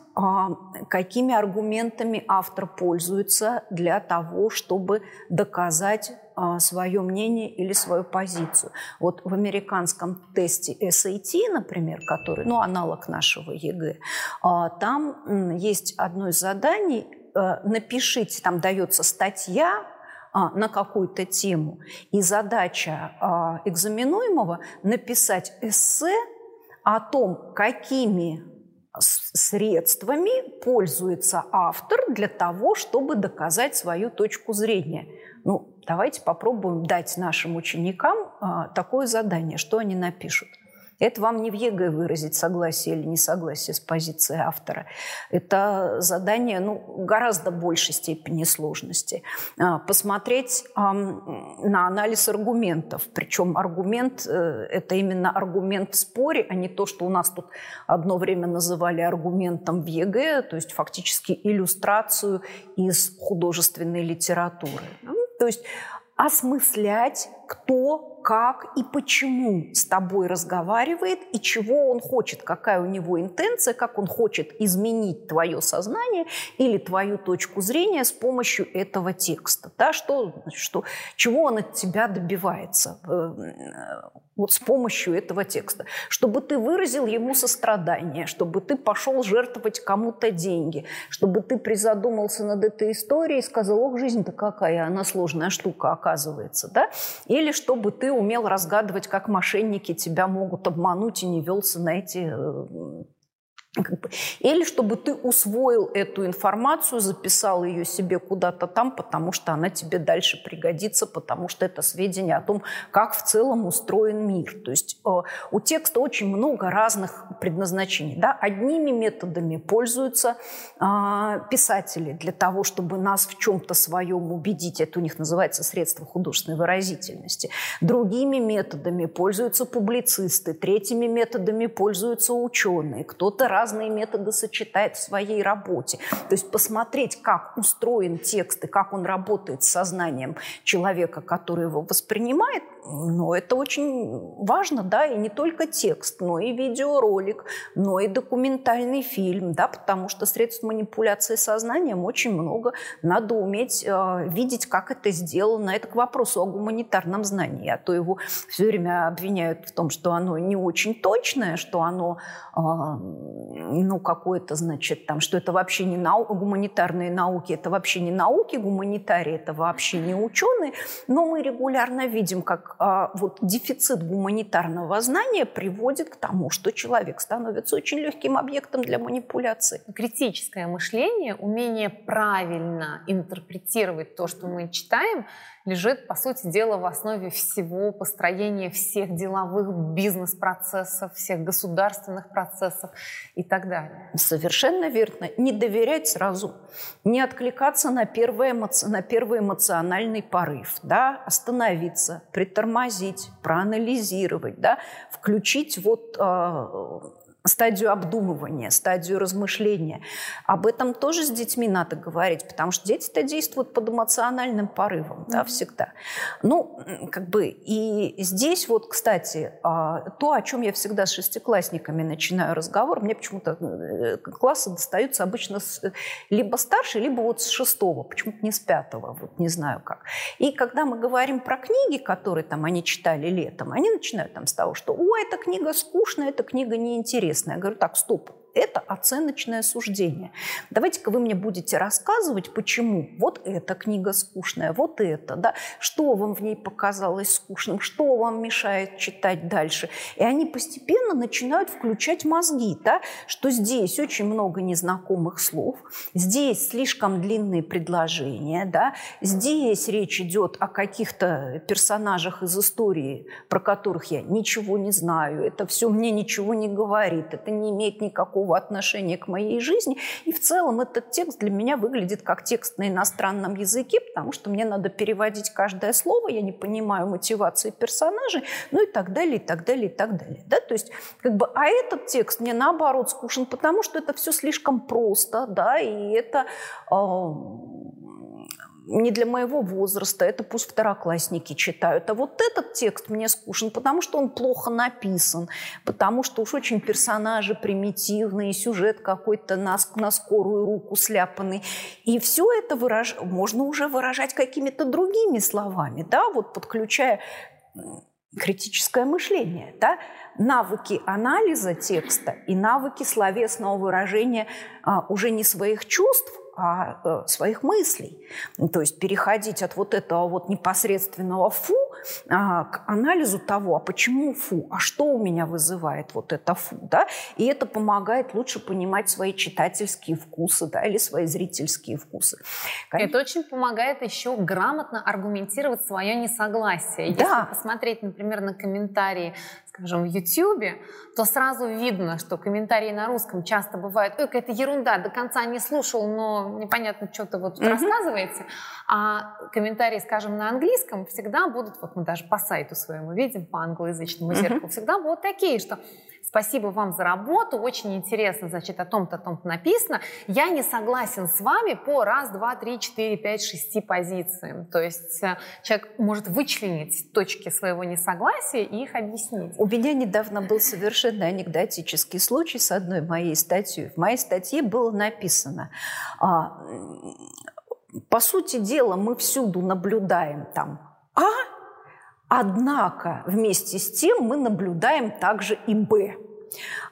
какими аргументами автор пользуется для того, чтобы доказать свое мнение или свою позицию. Вот в американском тесте SAT, например, который, ну, аналог нашего ЕГЭ, там есть одно из заданий, э, напишите, там дается статья а, на какую-то тему. И задача а, экзаменуемого написать эссе о том, какими средствами пользуется автор для того, чтобы доказать свою точку зрения. Ну, давайте попробуем дать нашим ученикам а, такое задание, что они напишут. Это вам не в ЕГЭ выразить согласие или несогласие с позицией автора. Это задание ну, гораздо большей степени сложности. А, посмотреть на анализ аргументов. Причем аргумент э, – это именно аргумент в споре, а не то, что у нас тут одно время называли аргументом в ЕГЭ, то есть фактически иллюстрацию из художественной литературы. То есть осмыслять кто как и почему с тобой разговаривает и чего он хочет, какая у него интенция, как он хочет изменить твое сознание или твою точку зрения с помощью этого текста. Да, что, что, чего он от тебя добивается э, вот с помощью этого текста. Чтобы ты выразил ему сострадание, чтобы ты пошел жертвовать кому-то деньги, чтобы ты призадумался над этой историей и сказал, ох, жизнь-то какая, она сложная штука оказывается. Да? Или чтобы ты умел разгадывать, как мошенники тебя могут обмануть и не велся на эти или чтобы ты усвоил эту информацию, записал ее себе куда-то там, потому что она тебе дальше пригодится, потому что это сведения о том, как в целом устроен мир. То есть э, у текста очень много разных предназначений. Да? Одними методами пользуются э, писатели для того, чтобы нас в чем-то своем убедить. Это у них называется средство художественной выразительности. Другими методами пользуются публицисты. Третьими методами пользуются ученые. Кто-то раз разные методы сочетает в своей работе. То есть посмотреть, как устроен текст и как он работает с сознанием человека, который его воспринимает, ну, это очень важно, да, и не только текст, но и видеоролик, но и документальный фильм, да, потому что средств манипуляции сознанием очень много. Надо уметь э, видеть, как это сделано. Это к вопросу о гуманитарном знании, а то его все время обвиняют в том, что оно не очень точное, что оно э, ну, какое-то, значит, там, что это вообще не нау... гуманитарные науки, это вообще не науки, гуманитарии, это вообще не ученые, но мы регулярно видим, как а, вот дефицит гуманитарного знания приводит к тому, что человек становится очень легким объектом для манипуляции. Критическое мышление, умение правильно интерпретировать то, что мы читаем, лежит, по сути дела, в основе всего построения всех деловых бизнес-процессов, всех государственных процессов и так далее. Совершенно верно. Не доверять сразу, не откликаться на, первый, эмоци... на первый эмоциональный порыв, да? остановиться, притормозить, проанализировать, да? включить вот э, стадию обдумывания, стадию размышления. Об этом тоже с детьми надо говорить, потому что дети-то действуют под эмоциональным порывом, да, всегда. Ну, как бы, и здесь вот, кстати, а, то, о чем я всегда с шестиклассниками начинаю разговор, мне почему-то э, классы достаются обычно с, либо старше, либо вот с шестого, почему-то не с пятого, вот не знаю как. И когда мы говорим про книги, которые там они читали летом, они начинают там с того, что, ой, эта книга скучная, эта книга неинтересная интересно. Я говорю, так, стоп, это оценочное суждение. Давайте-ка вы мне будете рассказывать, почему вот эта книга скучная, вот эта, да, что вам в ней показалось скучным, что вам мешает читать дальше. И они постепенно начинают включать мозги, да, что здесь очень много незнакомых слов, здесь слишком длинные предложения, да, здесь речь идет о каких-то персонажах из истории, про которых я ничего не знаю, это все мне ничего не говорит, это не имеет никакого никакого отношения к моей жизни. И в целом этот текст для меня выглядит как текст на иностранном языке, потому что мне надо переводить каждое слово, я не понимаю мотивации персонажей, ну и так далее, и так далее, и так далее. Да? То есть, как бы, а этот текст мне наоборот скучен, потому что это все слишком просто, да, и это э, не для моего возраста, это пусть второклассники читают. А вот этот текст мне скучен, потому что он плохо написан, потому что уж очень персонажи примитивные, сюжет какой-то на, на скорую руку сляпанный. И все это выраж... можно уже выражать какими-то другими словами, да, вот подключая критическое мышление, да, навыки анализа текста и навыки словесного выражения а, уже не своих чувств, а э, своих мыслей. Ну, то есть переходить от вот этого вот непосредственного «фу» а, к анализу того, а почему «фу», а что у меня вызывает вот это «фу», да? И это помогает лучше понимать свои читательские вкусы, да, или свои зрительские вкусы. Конечно. Это очень помогает еще грамотно аргументировать свое несогласие. Да. Если посмотреть, например, на комментарии скажем, в Ютьюбе, то сразу видно, что комментарии на русском часто бывают, ой, какая-то ерунда, до конца не слушал, но непонятно, что-то вот mm-hmm. рассказываете. А комментарии, скажем, на английском всегда будут, вот мы даже по сайту своему видим, по англоязычному mm-hmm. зеркалу, всегда будут такие, что спасибо вам за работу, очень интересно, значит, о том-то, о том-то написано. Я не согласен с вами по раз, два, три, четыре, пять, шести позициям. То есть э, человек может вычленить точки своего несогласия и их объяснить. У меня недавно был совершенно анекдотический случай с одной моей статьей. В моей статье было написано, а, по сути дела, мы всюду наблюдаем там А, однако вместе с тем мы наблюдаем также и Б.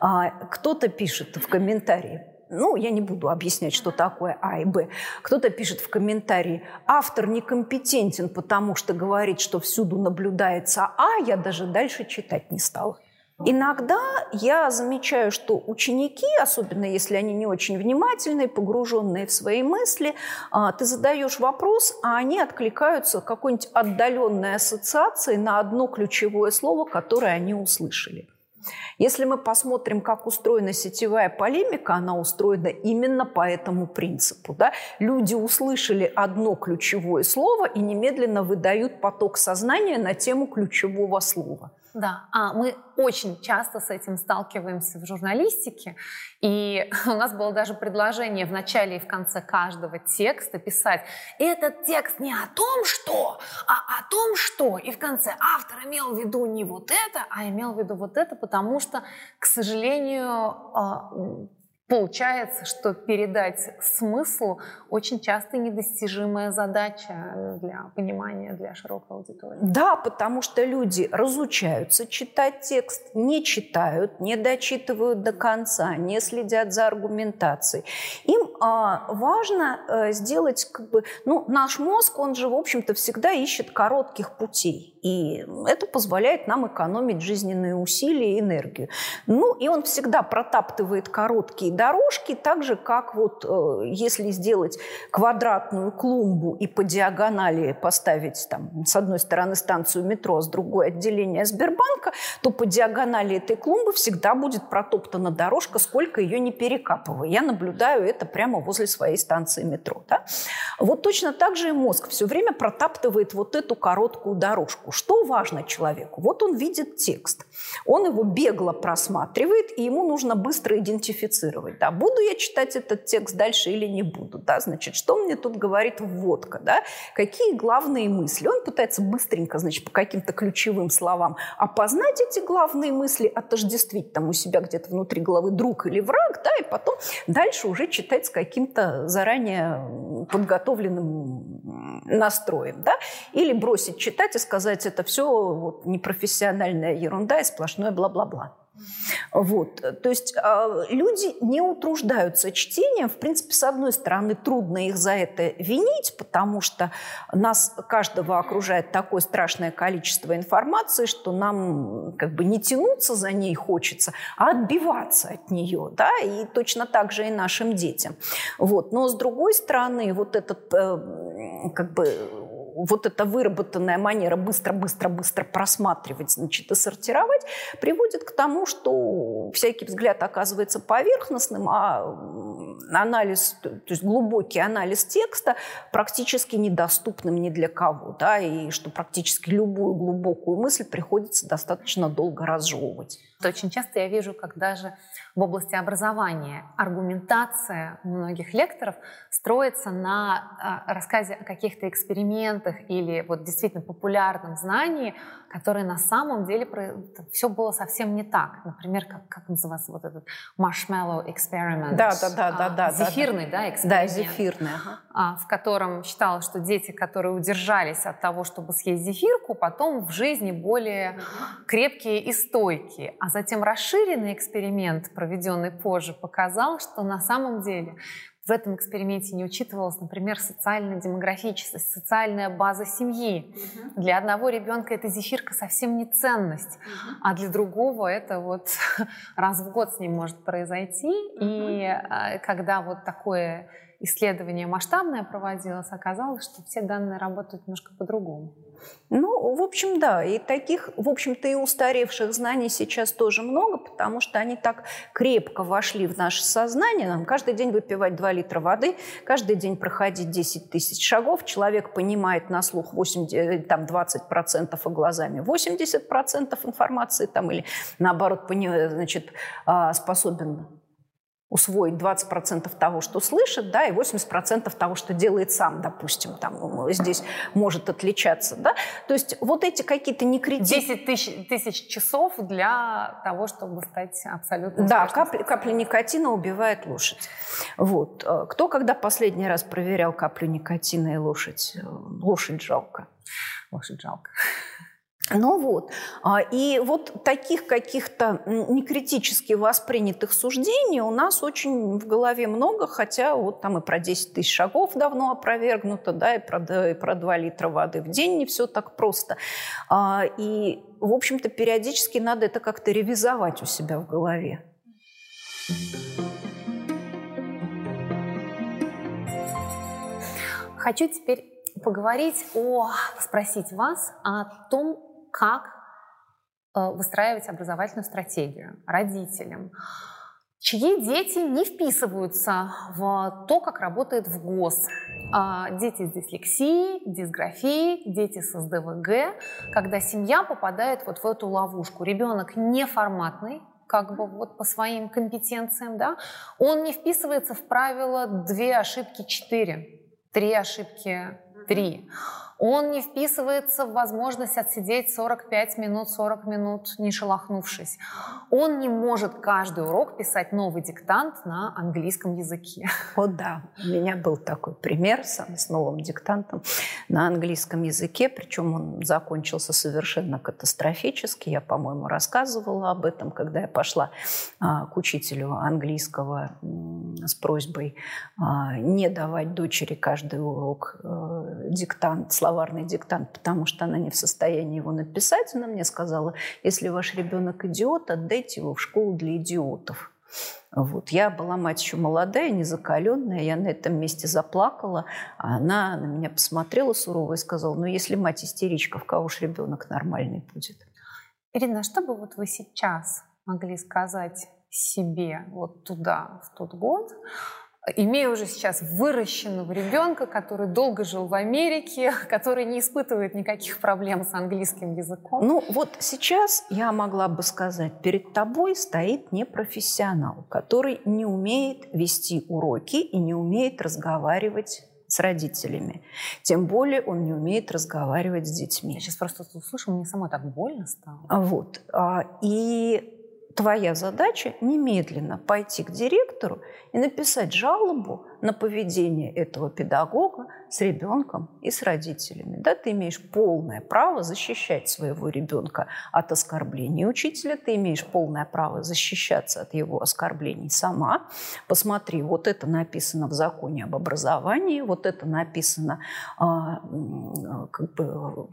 А, кто-то пишет в комментарии, ну, я не буду объяснять, что такое А и Б. Кто-то пишет в комментарии, автор некомпетентен, потому что говорит, что всюду наблюдается А, я даже дальше читать не стала. Иногда я замечаю, что ученики, особенно если они не очень внимательные, погруженные в свои мысли, а, ты задаешь вопрос, а они откликаются какой-нибудь отдаленной ассоциацией на одно ключевое слово, которое они услышали. Если мы посмотрим, как устроена сетевая полемика, она устроена именно по этому принципу. Да? Люди услышали одно ключевое слово и немедленно выдают поток сознания на тему ключевого слова. Да, а мы очень часто с этим сталкиваемся в журналистике, и у нас было даже предложение в начале и в конце каждого текста писать. «этот текст не о том, что, а о том, что». И в конце автор имел в виду не вот это, а имел в виду вот это, потому что, к сожалению, а, Получается, что передать смысл очень часто недостижимая задача для понимания для широкой аудитории. Да, потому что люди разучаются читать текст, не читают, не дочитывают до конца, не следят за аргументацией. Им а, важно а, сделать, как бы, ну, наш мозг, он же, в общем-то, всегда ищет коротких путей. И это позволяет нам экономить жизненные усилия и энергию. Ну, и он всегда протаптывает короткие дорожки, так же, как вот э, если сделать квадратную клумбу и по диагонали поставить там с одной стороны станцию метро, с другой отделение Сбербанка, то по диагонали этой клумбы всегда будет протоптана дорожка, сколько ее не перекапывая. Я наблюдаю это прямо возле своей станции метро. Да? Вот точно так же и мозг все время протаптывает вот эту короткую дорожку. Что важно человеку? Вот он видит текст, он его бегло просматривает, и ему нужно быстро идентифицировать, да, буду я читать этот текст дальше или не буду, да, значит, что мне тут говорит вводка, да, какие главные мысли. Он пытается быстренько, значит, по каким-то ключевым словам опознать эти главные мысли, отождествить там у себя где-то внутри головы друг или враг, да, и потом дальше уже читать с каким-то заранее подготовленным настроем, да, или бросить читать и сказать, это все вот, непрофессиональная ерунда и сплошное бла-бла-бла. Вот. То есть э, люди не утруждаются чтением. В принципе, с одной стороны, трудно их за это винить, потому что нас каждого окружает такое страшное количество информации, что нам как бы не тянуться за ней хочется, а отбиваться от нее. Да? И точно так же и нашим детям. Вот. Но с другой стороны, вот этот э, как бы вот эта выработанная манера быстро-быстро-быстро просматривать, значит, и сортировать, приводит к тому, что всякий взгляд оказывается поверхностным, а анализ, то есть глубокий анализ текста практически недоступным ни для кого, да, и что практически любую глубокую мысль приходится достаточно долго разжевывать. Очень часто я вижу, как даже в области образования аргументация многих лекторов строится на а, рассказе о каких-то экспериментах или вот действительно популярном знании, которые на самом деле все было совсем не так. Например, как, как называется вот этот marshmallow experiment? Да, да, да, да, да. Зефирный, да, да эксперимент? Да, зефирный. Ага. В котором считалось, что дети, которые удержались от того, чтобы съесть зефирку, потом в жизни более крепкие и стойкие. А затем расширенный эксперимент проведенный позже, показал, что на самом деле в этом эксперименте не учитывалась, например, социальная демографическость, социальная база семьи. Угу. Для одного ребенка эта зефирка совсем не ценность, угу. а для другого это вот раз в год с ним может произойти. Угу. И а, когда вот такое исследование масштабное проводилось, оказалось, что все данные работают немножко по-другому. Ну, в общем, да. И таких, в общем-то, и устаревших знаний сейчас тоже много, потому что они так крепко вошли в наше сознание. Нам каждый день выпивать 2 литра воды, каждый день проходить 10 тысяч шагов. Человек понимает на слух 80, э, там, 20%, а глазами 80% информации, там, или наоборот, значит, а, способен усвоить 20% того, что слышит, да, и 80% того, что делает сам, допустим, там здесь может отличаться, да. То есть вот эти какие-то некритичные... 10 тысяч, тысяч часов для того, чтобы стать абсолютно Да, капля, капля никотина убивает лошадь. Вот. Кто когда последний раз проверял каплю никотина и лошадь? Лошадь жалко. Лошадь жалко. Ну вот, а, и вот таких каких-то некритически воспринятых суждений у нас очень в голове много, хотя вот там и про 10 тысяч шагов давно опровергнуто, да, и про, и про 2 литра воды в день не все так просто. А, и, в общем-то, периодически надо это как-то ревизовать у себя в голове. Хочу теперь поговорить о, спросить вас о том, как э, выстраивать образовательную стратегию родителям, чьи дети не вписываются в то, как работает в ГОС. А, дети с дислексией, дисграфией, дети с СДВГ, когда семья попадает вот в эту ловушку. Ребенок неформатный, как бы вот по своим компетенциям, да, он не вписывается в правило две ошибки четыре, три ошибки три. Он не вписывается в возможность отсидеть 45 минут, 40 минут, не шелохнувшись. Он не может каждый урок писать новый диктант на английском языке. О да, у меня был такой пример сам с новым диктантом на английском языке, причем он закончился совершенно катастрофически. Я, по-моему, рассказывала об этом, когда я пошла а, к учителю английского с просьбой а, не давать дочери каждый урок э, диктант словарный диктант, потому что она не в состоянии его написать. Она мне сказала, если ваш ребенок идиот, отдайте его в школу для идиотов. Вот. Я была мать еще молодая, незакаленная, я на этом месте заплакала, а она на меня посмотрела сурово и сказала, ну если мать истеричка, в кого ж ребенок нормальный будет? Ирина, а что бы вот вы сейчас могли сказать себе вот туда, в тот год, имея уже сейчас выращенного ребенка, который долго жил в Америке, который не испытывает никаких проблем с английским языком? Ну вот сейчас я могла бы сказать, перед тобой стоит непрофессионал, который не умеет вести уроки и не умеет разговаривать с родителями. Тем более он не умеет разговаривать с детьми. Я сейчас просто услышу, мне самой так больно стало. Вот. А, и твоя задача немедленно пойти к директору и написать жалобу на поведение этого педагога с ребенком и с родителями. Да, ты имеешь полное право защищать своего ребенка от оскорблений учителя, ты имеешь полное право защищаться от его оскорблений сама. Посмотри, вот это написано в законе об образовании, вот это написано а, как бы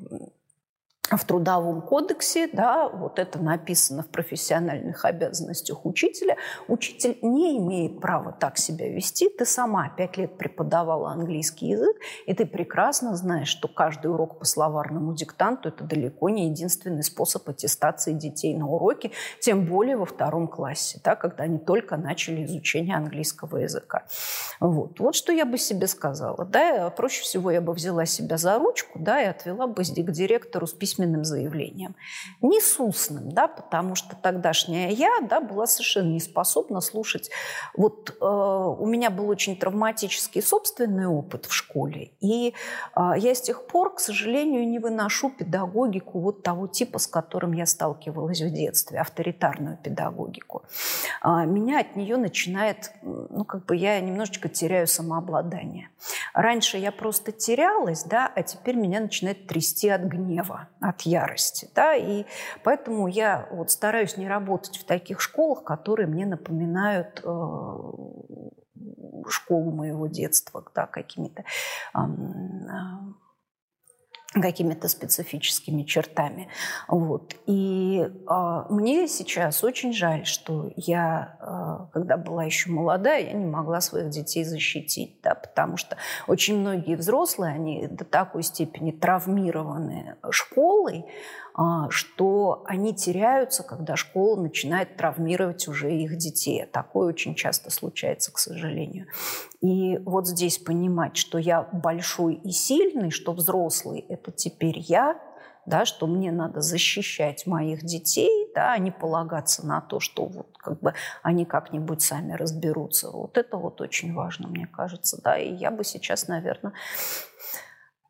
в Трудовом кодексе, да, вот это написано в профессиональных обязанностях учителя, учитель не имеет права так себя вести. Ты сама пять лет преподавала английский язык, и ты прекрасно знаешь, что каждый урок по словарному диктанту – это далеко не единственный способ аттестации детей на уроке, тем более во втором классе, да, когда они только начали изучение английского языка. Вот. вот что я бы себе сказала. Да, проще всего я бы взяла себя за ручку да, и отвела бы к директору с письменным письменным заявлением. Не с устным, да, потому что тогдашняя я да, была совершенно не способна слушать. Вот э, у меня был очень травматический собственный опыт в школе, и э, я с тех пор, к сожалению, не выношу педагогику вот того типа, с которым я сталкивалась в детстве, авторитарную педагогику. Э, меня от нее начинает, ну, как бы я немножечко теряю самообладание. Раньше я просто терялась, да, а теперь меня начинает трясти от гнева, от ярости. Да? И поэтому я вот стараюсь не работать в таких школах, которые мне напоминают э, школу моего детства, да, какими-то э, какими-то специфическими чертами. Вот. И э, мне сейчас очень жаль, что я, э, когда была еще молодая, я не могла своих детей защитить, да, потому что очень многие взрослые, они до такой степени травмированы школой, что они теряются, когда школа начинает травмировать уже их детей. Такое очень часто случается, к сожалению. И вот здесь понимать, что я большой и сильный, что взрослый – это теперь я, да, что мне надо защищать моих детей, да, а не полагаться на то, что вот как бы они как-нибудь сами разберутся. Вот это вот очень важно, мне кажется. Да, и я бы сейчас, наверное,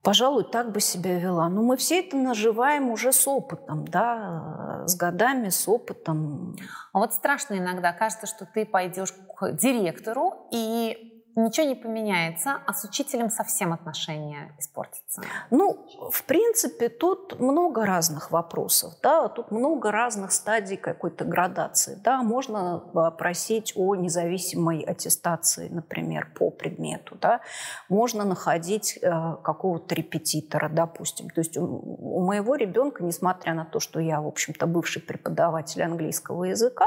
пожалуй, так бы себя вела. Но мы все это наживаем уже с опытом, да, с годами, с опытом. А вот страшно иногда, кажется, что ты пойдешь к директору и ничего не поменяется, а с учителем совсем отношения испортятся? Ну, в принципе, тут много разных вопросов, да, тут много разных стадий какой-то градации, да, можно а, просить о независимой аттестации, например, по предмету, да, можно находить э, какого-то репетитора, допустим, то есть у, моего ребенка, несмотря на то, что я, в общем-то, бывший преподаватель английского языка,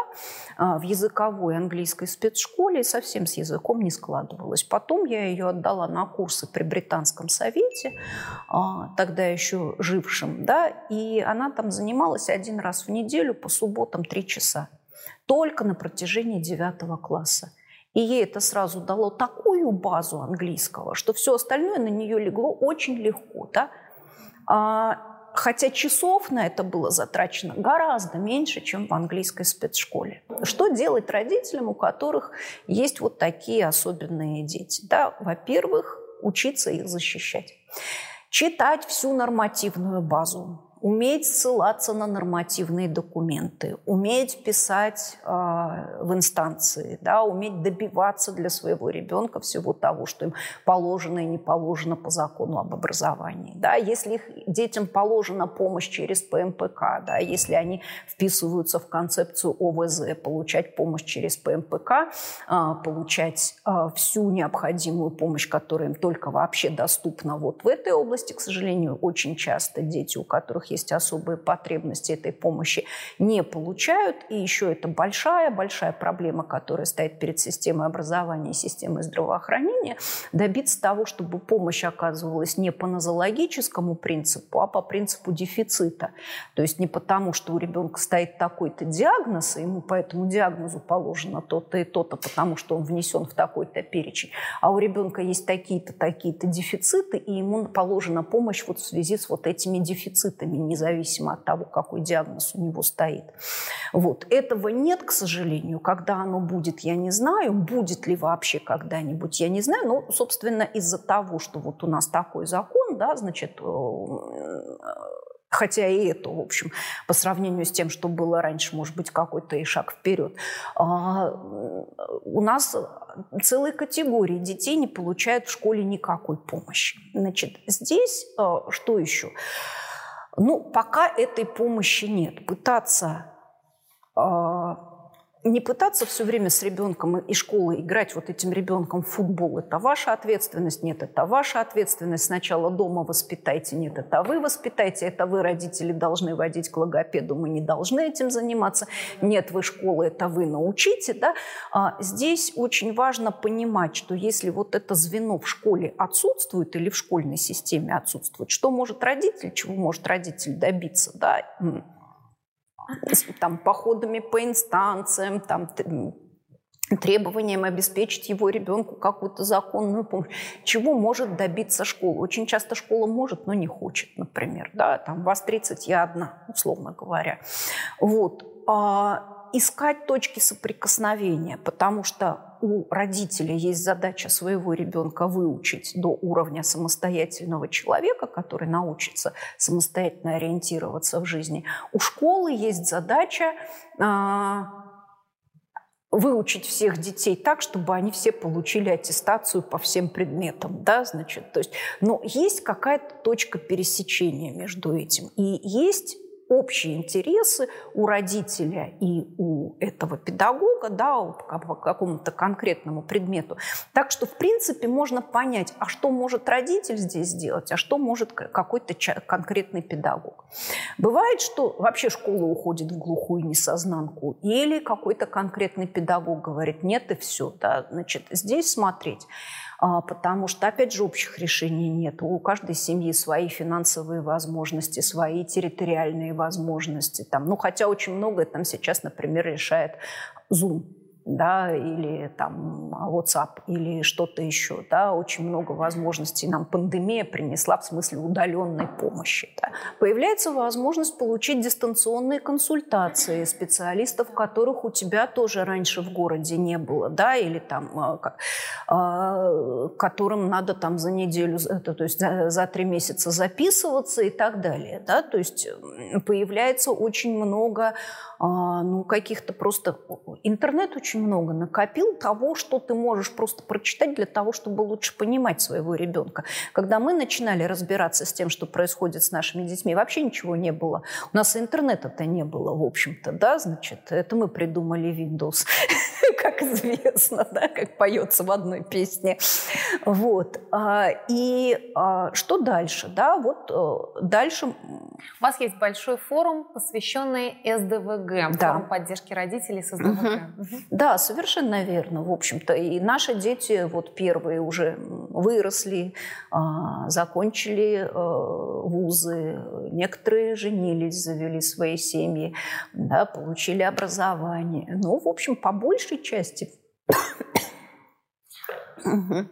э, в языковой английской спецшколе совсем с языком не складывается складывалась. Потом я ее отдала на курсы при Британском совете, а, тогда еще жившим, да, и она там занималась один раз в неделю по субботам три часа. Только на протяжении девятого класса. И ей это сразу дало такую базу английского, что все остальное на нее легло очень легко. Да? Хотя часов на это было затрачено гораздо меньше, чем в английской спецшколе. Что делать родителям, у которых есть вот такие особенные дети? Да, во-первых, учиться их защищать. Читать всю нормативную базу, уметь ссылаться на нормативные документы, уметь писать э, в инстанции, да, уметь добиваться для своего ребенка всего того, что им положено и не положено по закону об образовании. Да. Если их детям положена помощь через ПМПК, да, если они вписываются в концепцию ОВЗ, получать помощь через ПМПК, э, получать э, всю необходимую помощь, которая им только вообще доступна вот в этой области, к сожалению, очень часто дети, у которых есть особые потребности этой помощи, не получают. И еще это большая-большая проблема, которая стоит перед системой образования и системой здравоохранения, добиться того, чтобы помощь оказывалась не по нозологическому принципу, а по принципу дефицита. То есть не потому, что у ребенка стоит такой-то диагноз, и ему по этому диагнозу положено то-то и то-то, потому что он внесен в такой-то перечень, а у ребенка есть такие-то, такие-то дефициты, и ему положена помощь вот в связи с вот этими дефицитами независимо от того, какой диагноз у него стоит. Вот. Этого нет, к сожалению. Когда оно будет, я не знаю. Будет ли вообще когда-нибудь, я не знаю. Но, собственно, из-за того, что вот у нас такой закон, да, значит, э, хотя и это, в общем, по сравнению с тем, что было раньше, может быть, какой-то и шаг вперед, а, у нас целые категории детей не получают в школе никакой помощи. Значит, здесь э, что еще? Ну, пока этой помощи нет. Пытаться а, не пытаться все время с ребенком и школой играть вот этим ребенком в футбол. Это ваша ответственность, нет, это ваша ответственность. Сначала дома воспитайте, нет, это вы воспитайте, это вы, родители, должны водить к логопеду, мы не должны этим заниматься. Нет, вы школа, это вы научите. Да? А здесь очень важно понимать, что если вот это звено в школе отсутствует или в школьной системе отсутствует, что может родитель, чего может родитель добиться? Да? Там, походами по инстанциям, там, требованием обеспечить его ребенку какую-то законную помощь. Чего может добиться школа? Очень часто школа может, но не хочет, например. Да? Там, вас 30, я одна, условно говоря. Вот. А искать точки соприкосновения, потому что у родителя есть задача своего ребенка выучить до уровня самостоятельного человека, который научится самостоятельно ориентироваться в жизни. У школы есть задача а, выучить всех детей так, чтобы они все получили аттестацию по всем предметам, да, значит, то есть, но есть какая-то точка пересечения между этим, и есть общие интересы у родителя и у этого педагога, да, по какому-то конкретному предмету. Так что, в принципе, можно понять, а что может родитель здесь сделать, а что может какой-то конкретный педагог. Бывает, что вообще школа уходит в глухую несознанку, или какой-то конкретный педагог говорит, нет, и все. Да, значит, здесь смотреть. А, потому что, опять же, общих решений нет. У каждой семьи свои финансовые возможности, свои территориальные возможности. Там, ну, хотя очень многое там сейчас, например, решает Zoom да, или там WhatsApp, или что-то еще, да, очень много возможностей нам пандемия принесла в смысле удаленной помощи. Да. Появляется возможность получить дистанционные консультации специалистов, которых у тебя тоже раньше в городе не было, да, или там, а, как, а, которым надо там за неделю, это, то есть за, за три месяца записываться и так далее, да, то есть появляется очень много а, ну, каких-то просто... Интернет очень много накопил того, что ты можешь просто прочитать для того, чтобы лучше понимать своего ребенка. Когда мы начинали разбираться с тем, что происходит с нашими детьми, вообще ничего не было. У нас интернета-то не было, в общем-то, да, значит, это мы придумали Windows, как известно, да, как поется в одной песне. Вот. А, и а, что дальше, да, вот э, дальше... У вас есть большой форум, посвященный СДВГ СДВГ, да. форум поддержки родителей с СДВГ. Угу. Да, совершенно верно, в общем-то. И наши дети вот первые уже выросли, а, закончили э, вузы, некоторые женились, завели свои семьи, да, получили образование. Ну, в общем, по большей части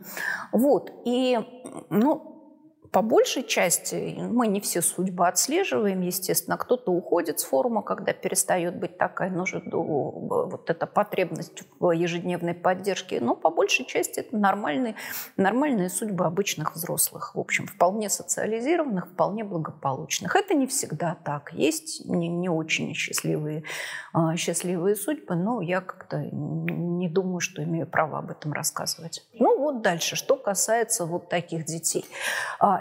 Вот. И, ну, по большей части мы не все судьбы отслеживаем, естественно. Кто-то уходит с форума, когда перестает быть такая нужда, вот эта потребность в ежедневной поддержке. Но по большей части это нормальные, нормальные судьбы обычных взрослых. В общем, вполне социализированных, вполне благополучных. Это не всегда так. Есть не, не очень счастливые, а, счастливые судьбы, но я как-то не думаю, что имею право об этом рассказывать. Ну вот дальше, что касается вот таких детей.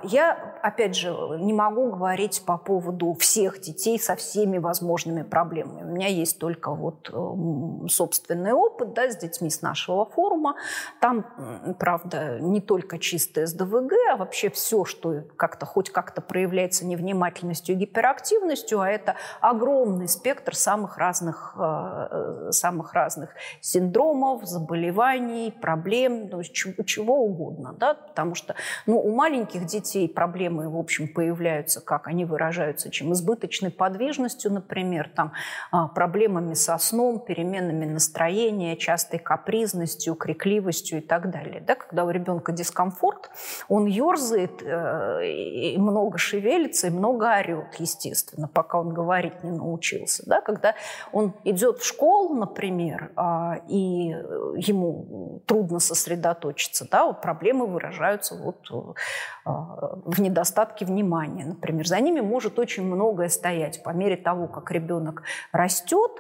А, я, опять же, не могу говорить по поводу всех детей со всеми возможными проблемами. У меня есть только вот собственный опыт да, с детьми с нашего форума. Там, правда, не только чистое СДВГ, а вообще все, что как-то хоть как-то проявляется невнимательностью и гиперактивностью, а это огромный спектр самых разных, э, самых разных синдромов, заболеваний, проблем, ну, чего угодно. Да? Потому что ну, у маленьких детей детей проблемы, в общем, появляются, как они выражаются, чем избыточной подвижностью, например, там, а, проблемами со сном, переменами настроения, частой капризностью, крикливостью и так далее. Да, когда у ребенка дискомфорт, он ерзает, э, и много шевелится, и много орет, естественно, пока он говорить не научился. Да, когда он идет в школу, например, а, и ему трудно сосредоточиться, да, вот проблемы выражаются вот а, в недостатке внимания, например. За ними может очень многое стоять. По мере того, как ребенок растет,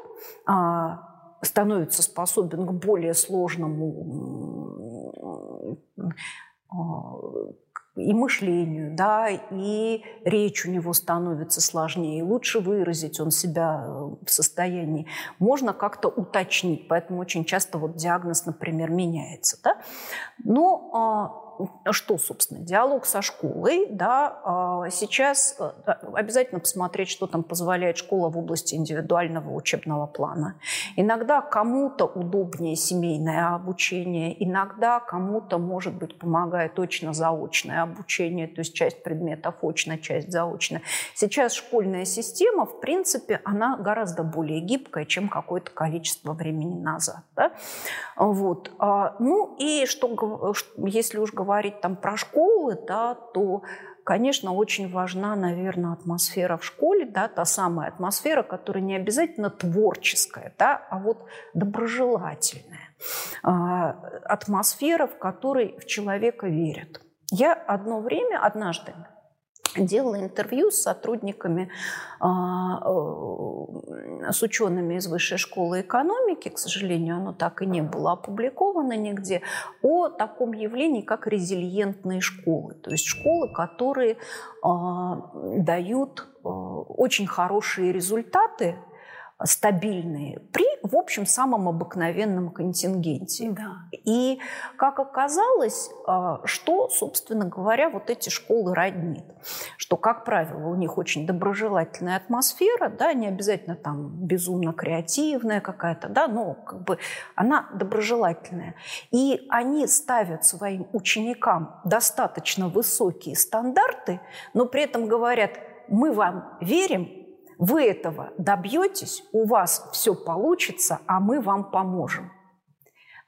а, становится способен к более сложному а, и мышлению, да, и речь у него становится сложнее, и лучше выразить он себя э, в состоянии. Можно как-то уточнить, поэтому очень часто вот диагноз, например, меняется, да. Но что, собственно, диалог со школой, да, а, сейчас э, обязательно посмотреть, что там позволяет школа в области индивидуального учебного плана. Иногда кому-то удобнее семейное обучение, иногда кому-то, может быть, помогает точно заочное обучение, то есть часть предметов очно, часть заочно. Сейчас школьная система, в принципе, она гораздо более гибкая, чем какое-то количество времени назад. Да? Вот. А, ну и что, если уж говорить говорить там про школы, да, то конечно, очень важна, наверное, атмосфера в школе, да, та самая атмосфера, которая не обязательно творческая, да, а вот доброжелательная. А, атмосфера, в которой в человека верят. Я одно время, однажды, делала интервью с сотрудниками, а, э, с учеными из Высшей школы экономики, к сожалению, оно так и не было опубликовано нигде, о таком явлении, как резилиентные школы. То есть школы, которые а, дают э, очень хорошие результаты стабильные при, в общем, самом обыкновенном контингенте. Да. И, как оказалось, а, что, собственно говоря, вот эти школы роднит. Что, как правило, у них очень доброжелательная атмосфера, да, не обязательно там безумно креативная какая-то, да, но как бы она доброжелательная. И они ставят своим ученикам достаточно высокие стандарты, но при этом говорят, мы вам верим, вы этого добьетесь, у вас все получится, а мы вам поможем.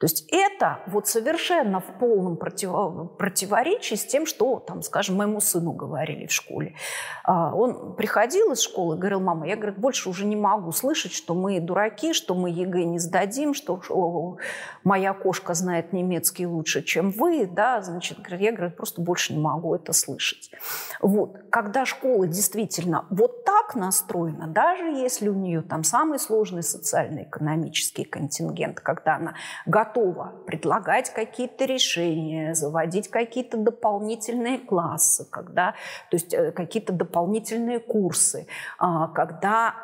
То есть это вот совершенно в полном против... противоречии с тем, что, там, скажем, моему сыну говорили в школе. А, он приходил из школы, говорил, мама, я, говорит, больше уже не могу слышать, что мы дураки, что мы ЕГЭ не сдадим, что моя кошка знает немецкий лучше, чем вы, да, значит, я, говорит, просто больше не могу это слышать. Вот. Когда школа действительно вот так настроена, даже если у нее там самый сложный социально-экономический контингент, когда она готова готова предлагать какие-то решения, заводить какие-то дополнительные классы, когда, то есть э, какие-то дополнительные курсы, а, когда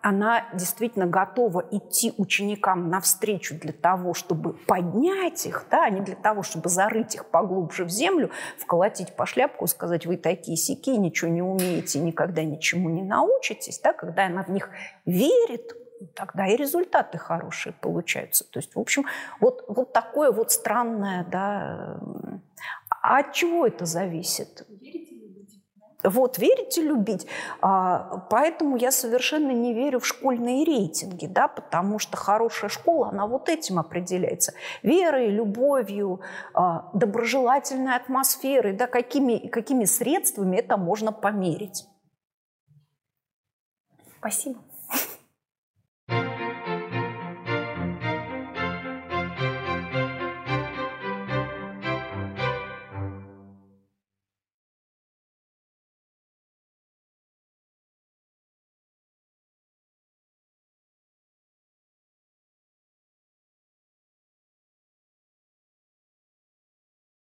она действительно готова идти ученикам навстречу для того, чтобы поднять их, да, а не для того, чтобы зарыть их поглубже в землю, вколотить по шляпку, сказать, вы такие сики, ничего не умеете, никогда ничему не научитесь, да, когда она в них верит, тогда и результаты хорошие получаются. То есть, в общем, вот, вот такое вот странное, да. А от чего это зависит? Вот, верите любить. А, поэтому я совершенно не верю в школьные рейтинги, да, потому что хорошая школа, она вот этим определяется. Верой, любовью, а, доброжелательной атмосферой, да, какими, какими средствами это можно померить. Спасибо.